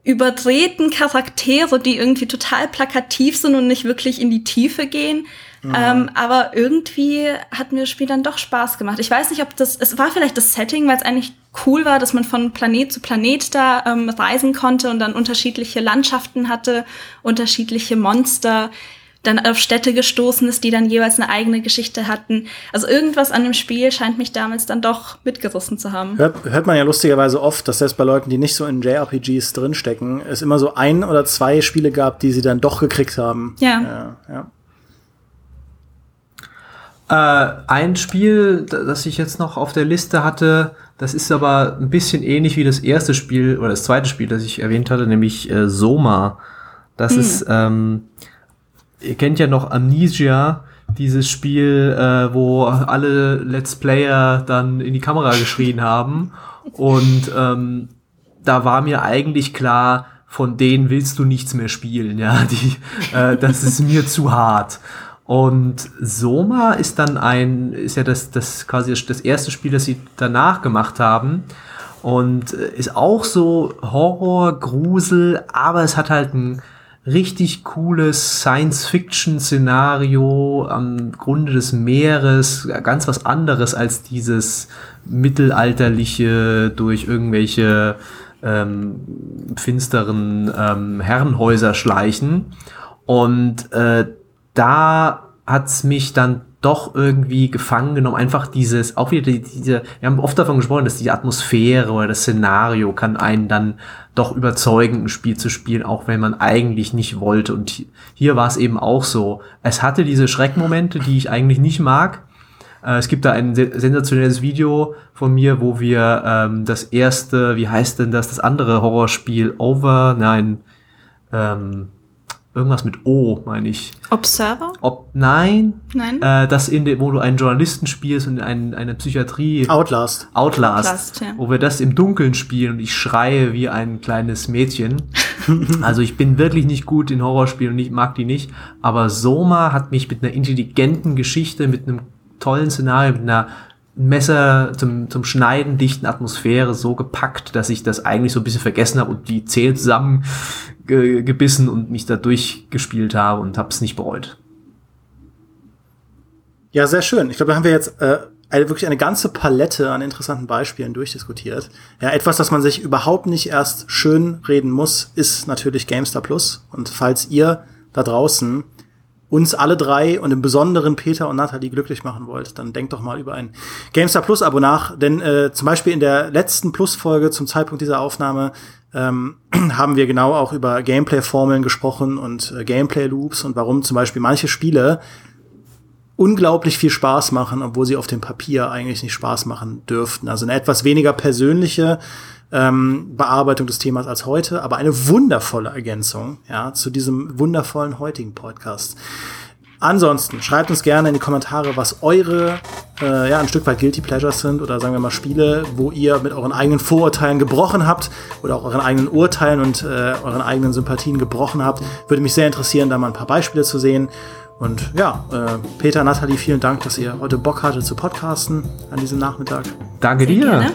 überdrehten Charaktere, die irgendwie total plakativ sind und nicht wirklich in die Tiefe gehen. Mhm. Ähm, aber irgendwie hat mir das Spiel dann doch Spaß gemacht. Ich weiß nicht, ob das, es war vielleicht das Setting, weil es eigentlich cool war, dass man von Planet zu Planet da ähm, reisen konnte und dann unterschiedliche Landschaften hatte, unterschiedliche Monster dann auf Städte gestoßen ist, die dann jeweils eine eigene Geschichte hatten. Also irgendwas an dem Spiel scheint mich damals dann doch mitgerissen zu haben. Hört, hört man ja lustigerweise oft, dass selbst bei Leuten, die nicht so in JRPGs drinstecken, es immer so ein oder zwei Spiele gab, die sie dann doch gekriegt haben. Ja. ja, ja. Äh, ein Spiel, das ich jetzt noch auf der Liste hatte, das ist aber ein bisschen ähnlich wie das erste Spiel oder das zweite Spiel, das ich erwähnt hatte, nämlich äh, Soma. Das hm. ist ähm, ihr kennt ja noch Amnesia, dieses Spiel, äh, wo alle Let's Player dann in die Kamera geschrien haben. Und ähm, da war mir eigentlich klar, von denen willst du nichts mehr spielen, ja. Die, äh, das ist mir zu hart. Und Soma ist dann ein, ist ja das, das quasi das erste Spiel, das sie danach gemacht haben. Und äh, ist auch so Horror, Grusel, aber es hat halt ein richtig cooles Science-Fiction-Szenario am Grunde des Meeres, ganz was anderes als dieses mittelalterliche durch irgendwelche ähm, finsteren ähm, Herrenhäuser schleichen. Und äh, da hat's mich dann doch irgendwie gefangen genommen. Einfach dieses, auch wieder diese, wir haben oft davon gesprochen, dass die Atmosphäre oder das Szenario kann einen dann doch überzeugen, ein Spiel zu spielen, auch wenn man eigentlich nicht wollte. Und hier war es eben auch so. Es hatte diese Schreckmomente, die ich eigentlich nicht mag. Äh, es gibt da ein sensationelles Video von mir, wo wir ähm, das erste, wie heißt denn das, das andere Horrorspiel Over, nein, ähm, irgendwas mit O, meine ich. Observer? Ob, nein. Nein. Äh, das in dem, wo du einen Journalisten spielst und ein, eine Psychiatrie. Outlast. Outlast. Outlast, ja. Wo wir das im Dunkeln spielen und ich schreie wie ein kleines Mädchen. also ich bin wirklich nicht gut in Horrorspielen und ich mag die nicht. Aber Soma hat mich mit einer intelligenten Geschichte, mit einem tollen Szenario, mit einer Messer zum, zum Schneiden dichten Atmosphäre so gepackt, dass ich das eigentlich so ein bisschen vergessen habe und die Zähne zusammen ge gebissen und mich da durchgespielt habe und habe es nicht bereut. Ja, sehr schön. Ich glaube, da haben wir jetzt äh, eine, wirklich eine ganze Palette an interessanten Beispielen durchdiskutiert. Ja, etwas, das man sich überhaupt nicht erst schön reden muss, ist natürlich GameStar Plus. Und falls ihr da draußen uns alle drei und im Besonderen Peter und Nathalie glücklich machen wollt, dann denkt doch mal über ein GameStar Plus Abo nach. Denn äh, zum Beispiel in der letzten Plus-Folge zum Zeitpunkt dieser Aufnahme ähm, haben wir genau auch über Gameplay-Formeln gesprochen und äh, Gameplay-Loops und warum zum Beispiel manche Spiele unglaublich viel Spaß machen, obwohl sie auf dem Papier eigentlich nicht Spaß machen dürften. Also eine etwas weniger persönliche ähm, Bearbeitung des Themas als heute, aber eine wundervolle Ergänzung ja, zu diesem wundervollen heutigen Podcast. Ansonsten schreibt uns gerne in die Kommentare, was eure äh, ja ein Stück weit Guilty Pleasures sind oder sagen wir mal Spiele, wo ihr mit euren eigenen Vorurteilen gebrochen habt oder auch euren eigenen Urteilen und äh, euren eigenen Sympathien gebrochen habt. Würde mich sehr interessieren, da mal ein paar Beispiele zu sehen. Und ja, äh, Peter, Nathalie, vielen Dank, dass ihr heute Bock hattet zu podcasten an diesem Nachmittag. Danke dir.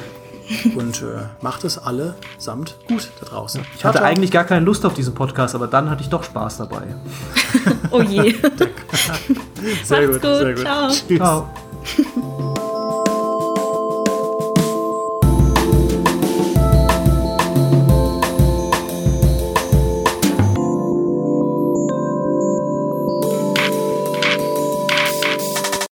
Und äh, macht es alle samt gut da draußen. Ich hatte eigentlich gar keine Lust auf diesen Podcast, aber dann hatte ich doch Spaß dabei. Oh je. sehr Macht's gut. Ciao. Tschüss. Ciao.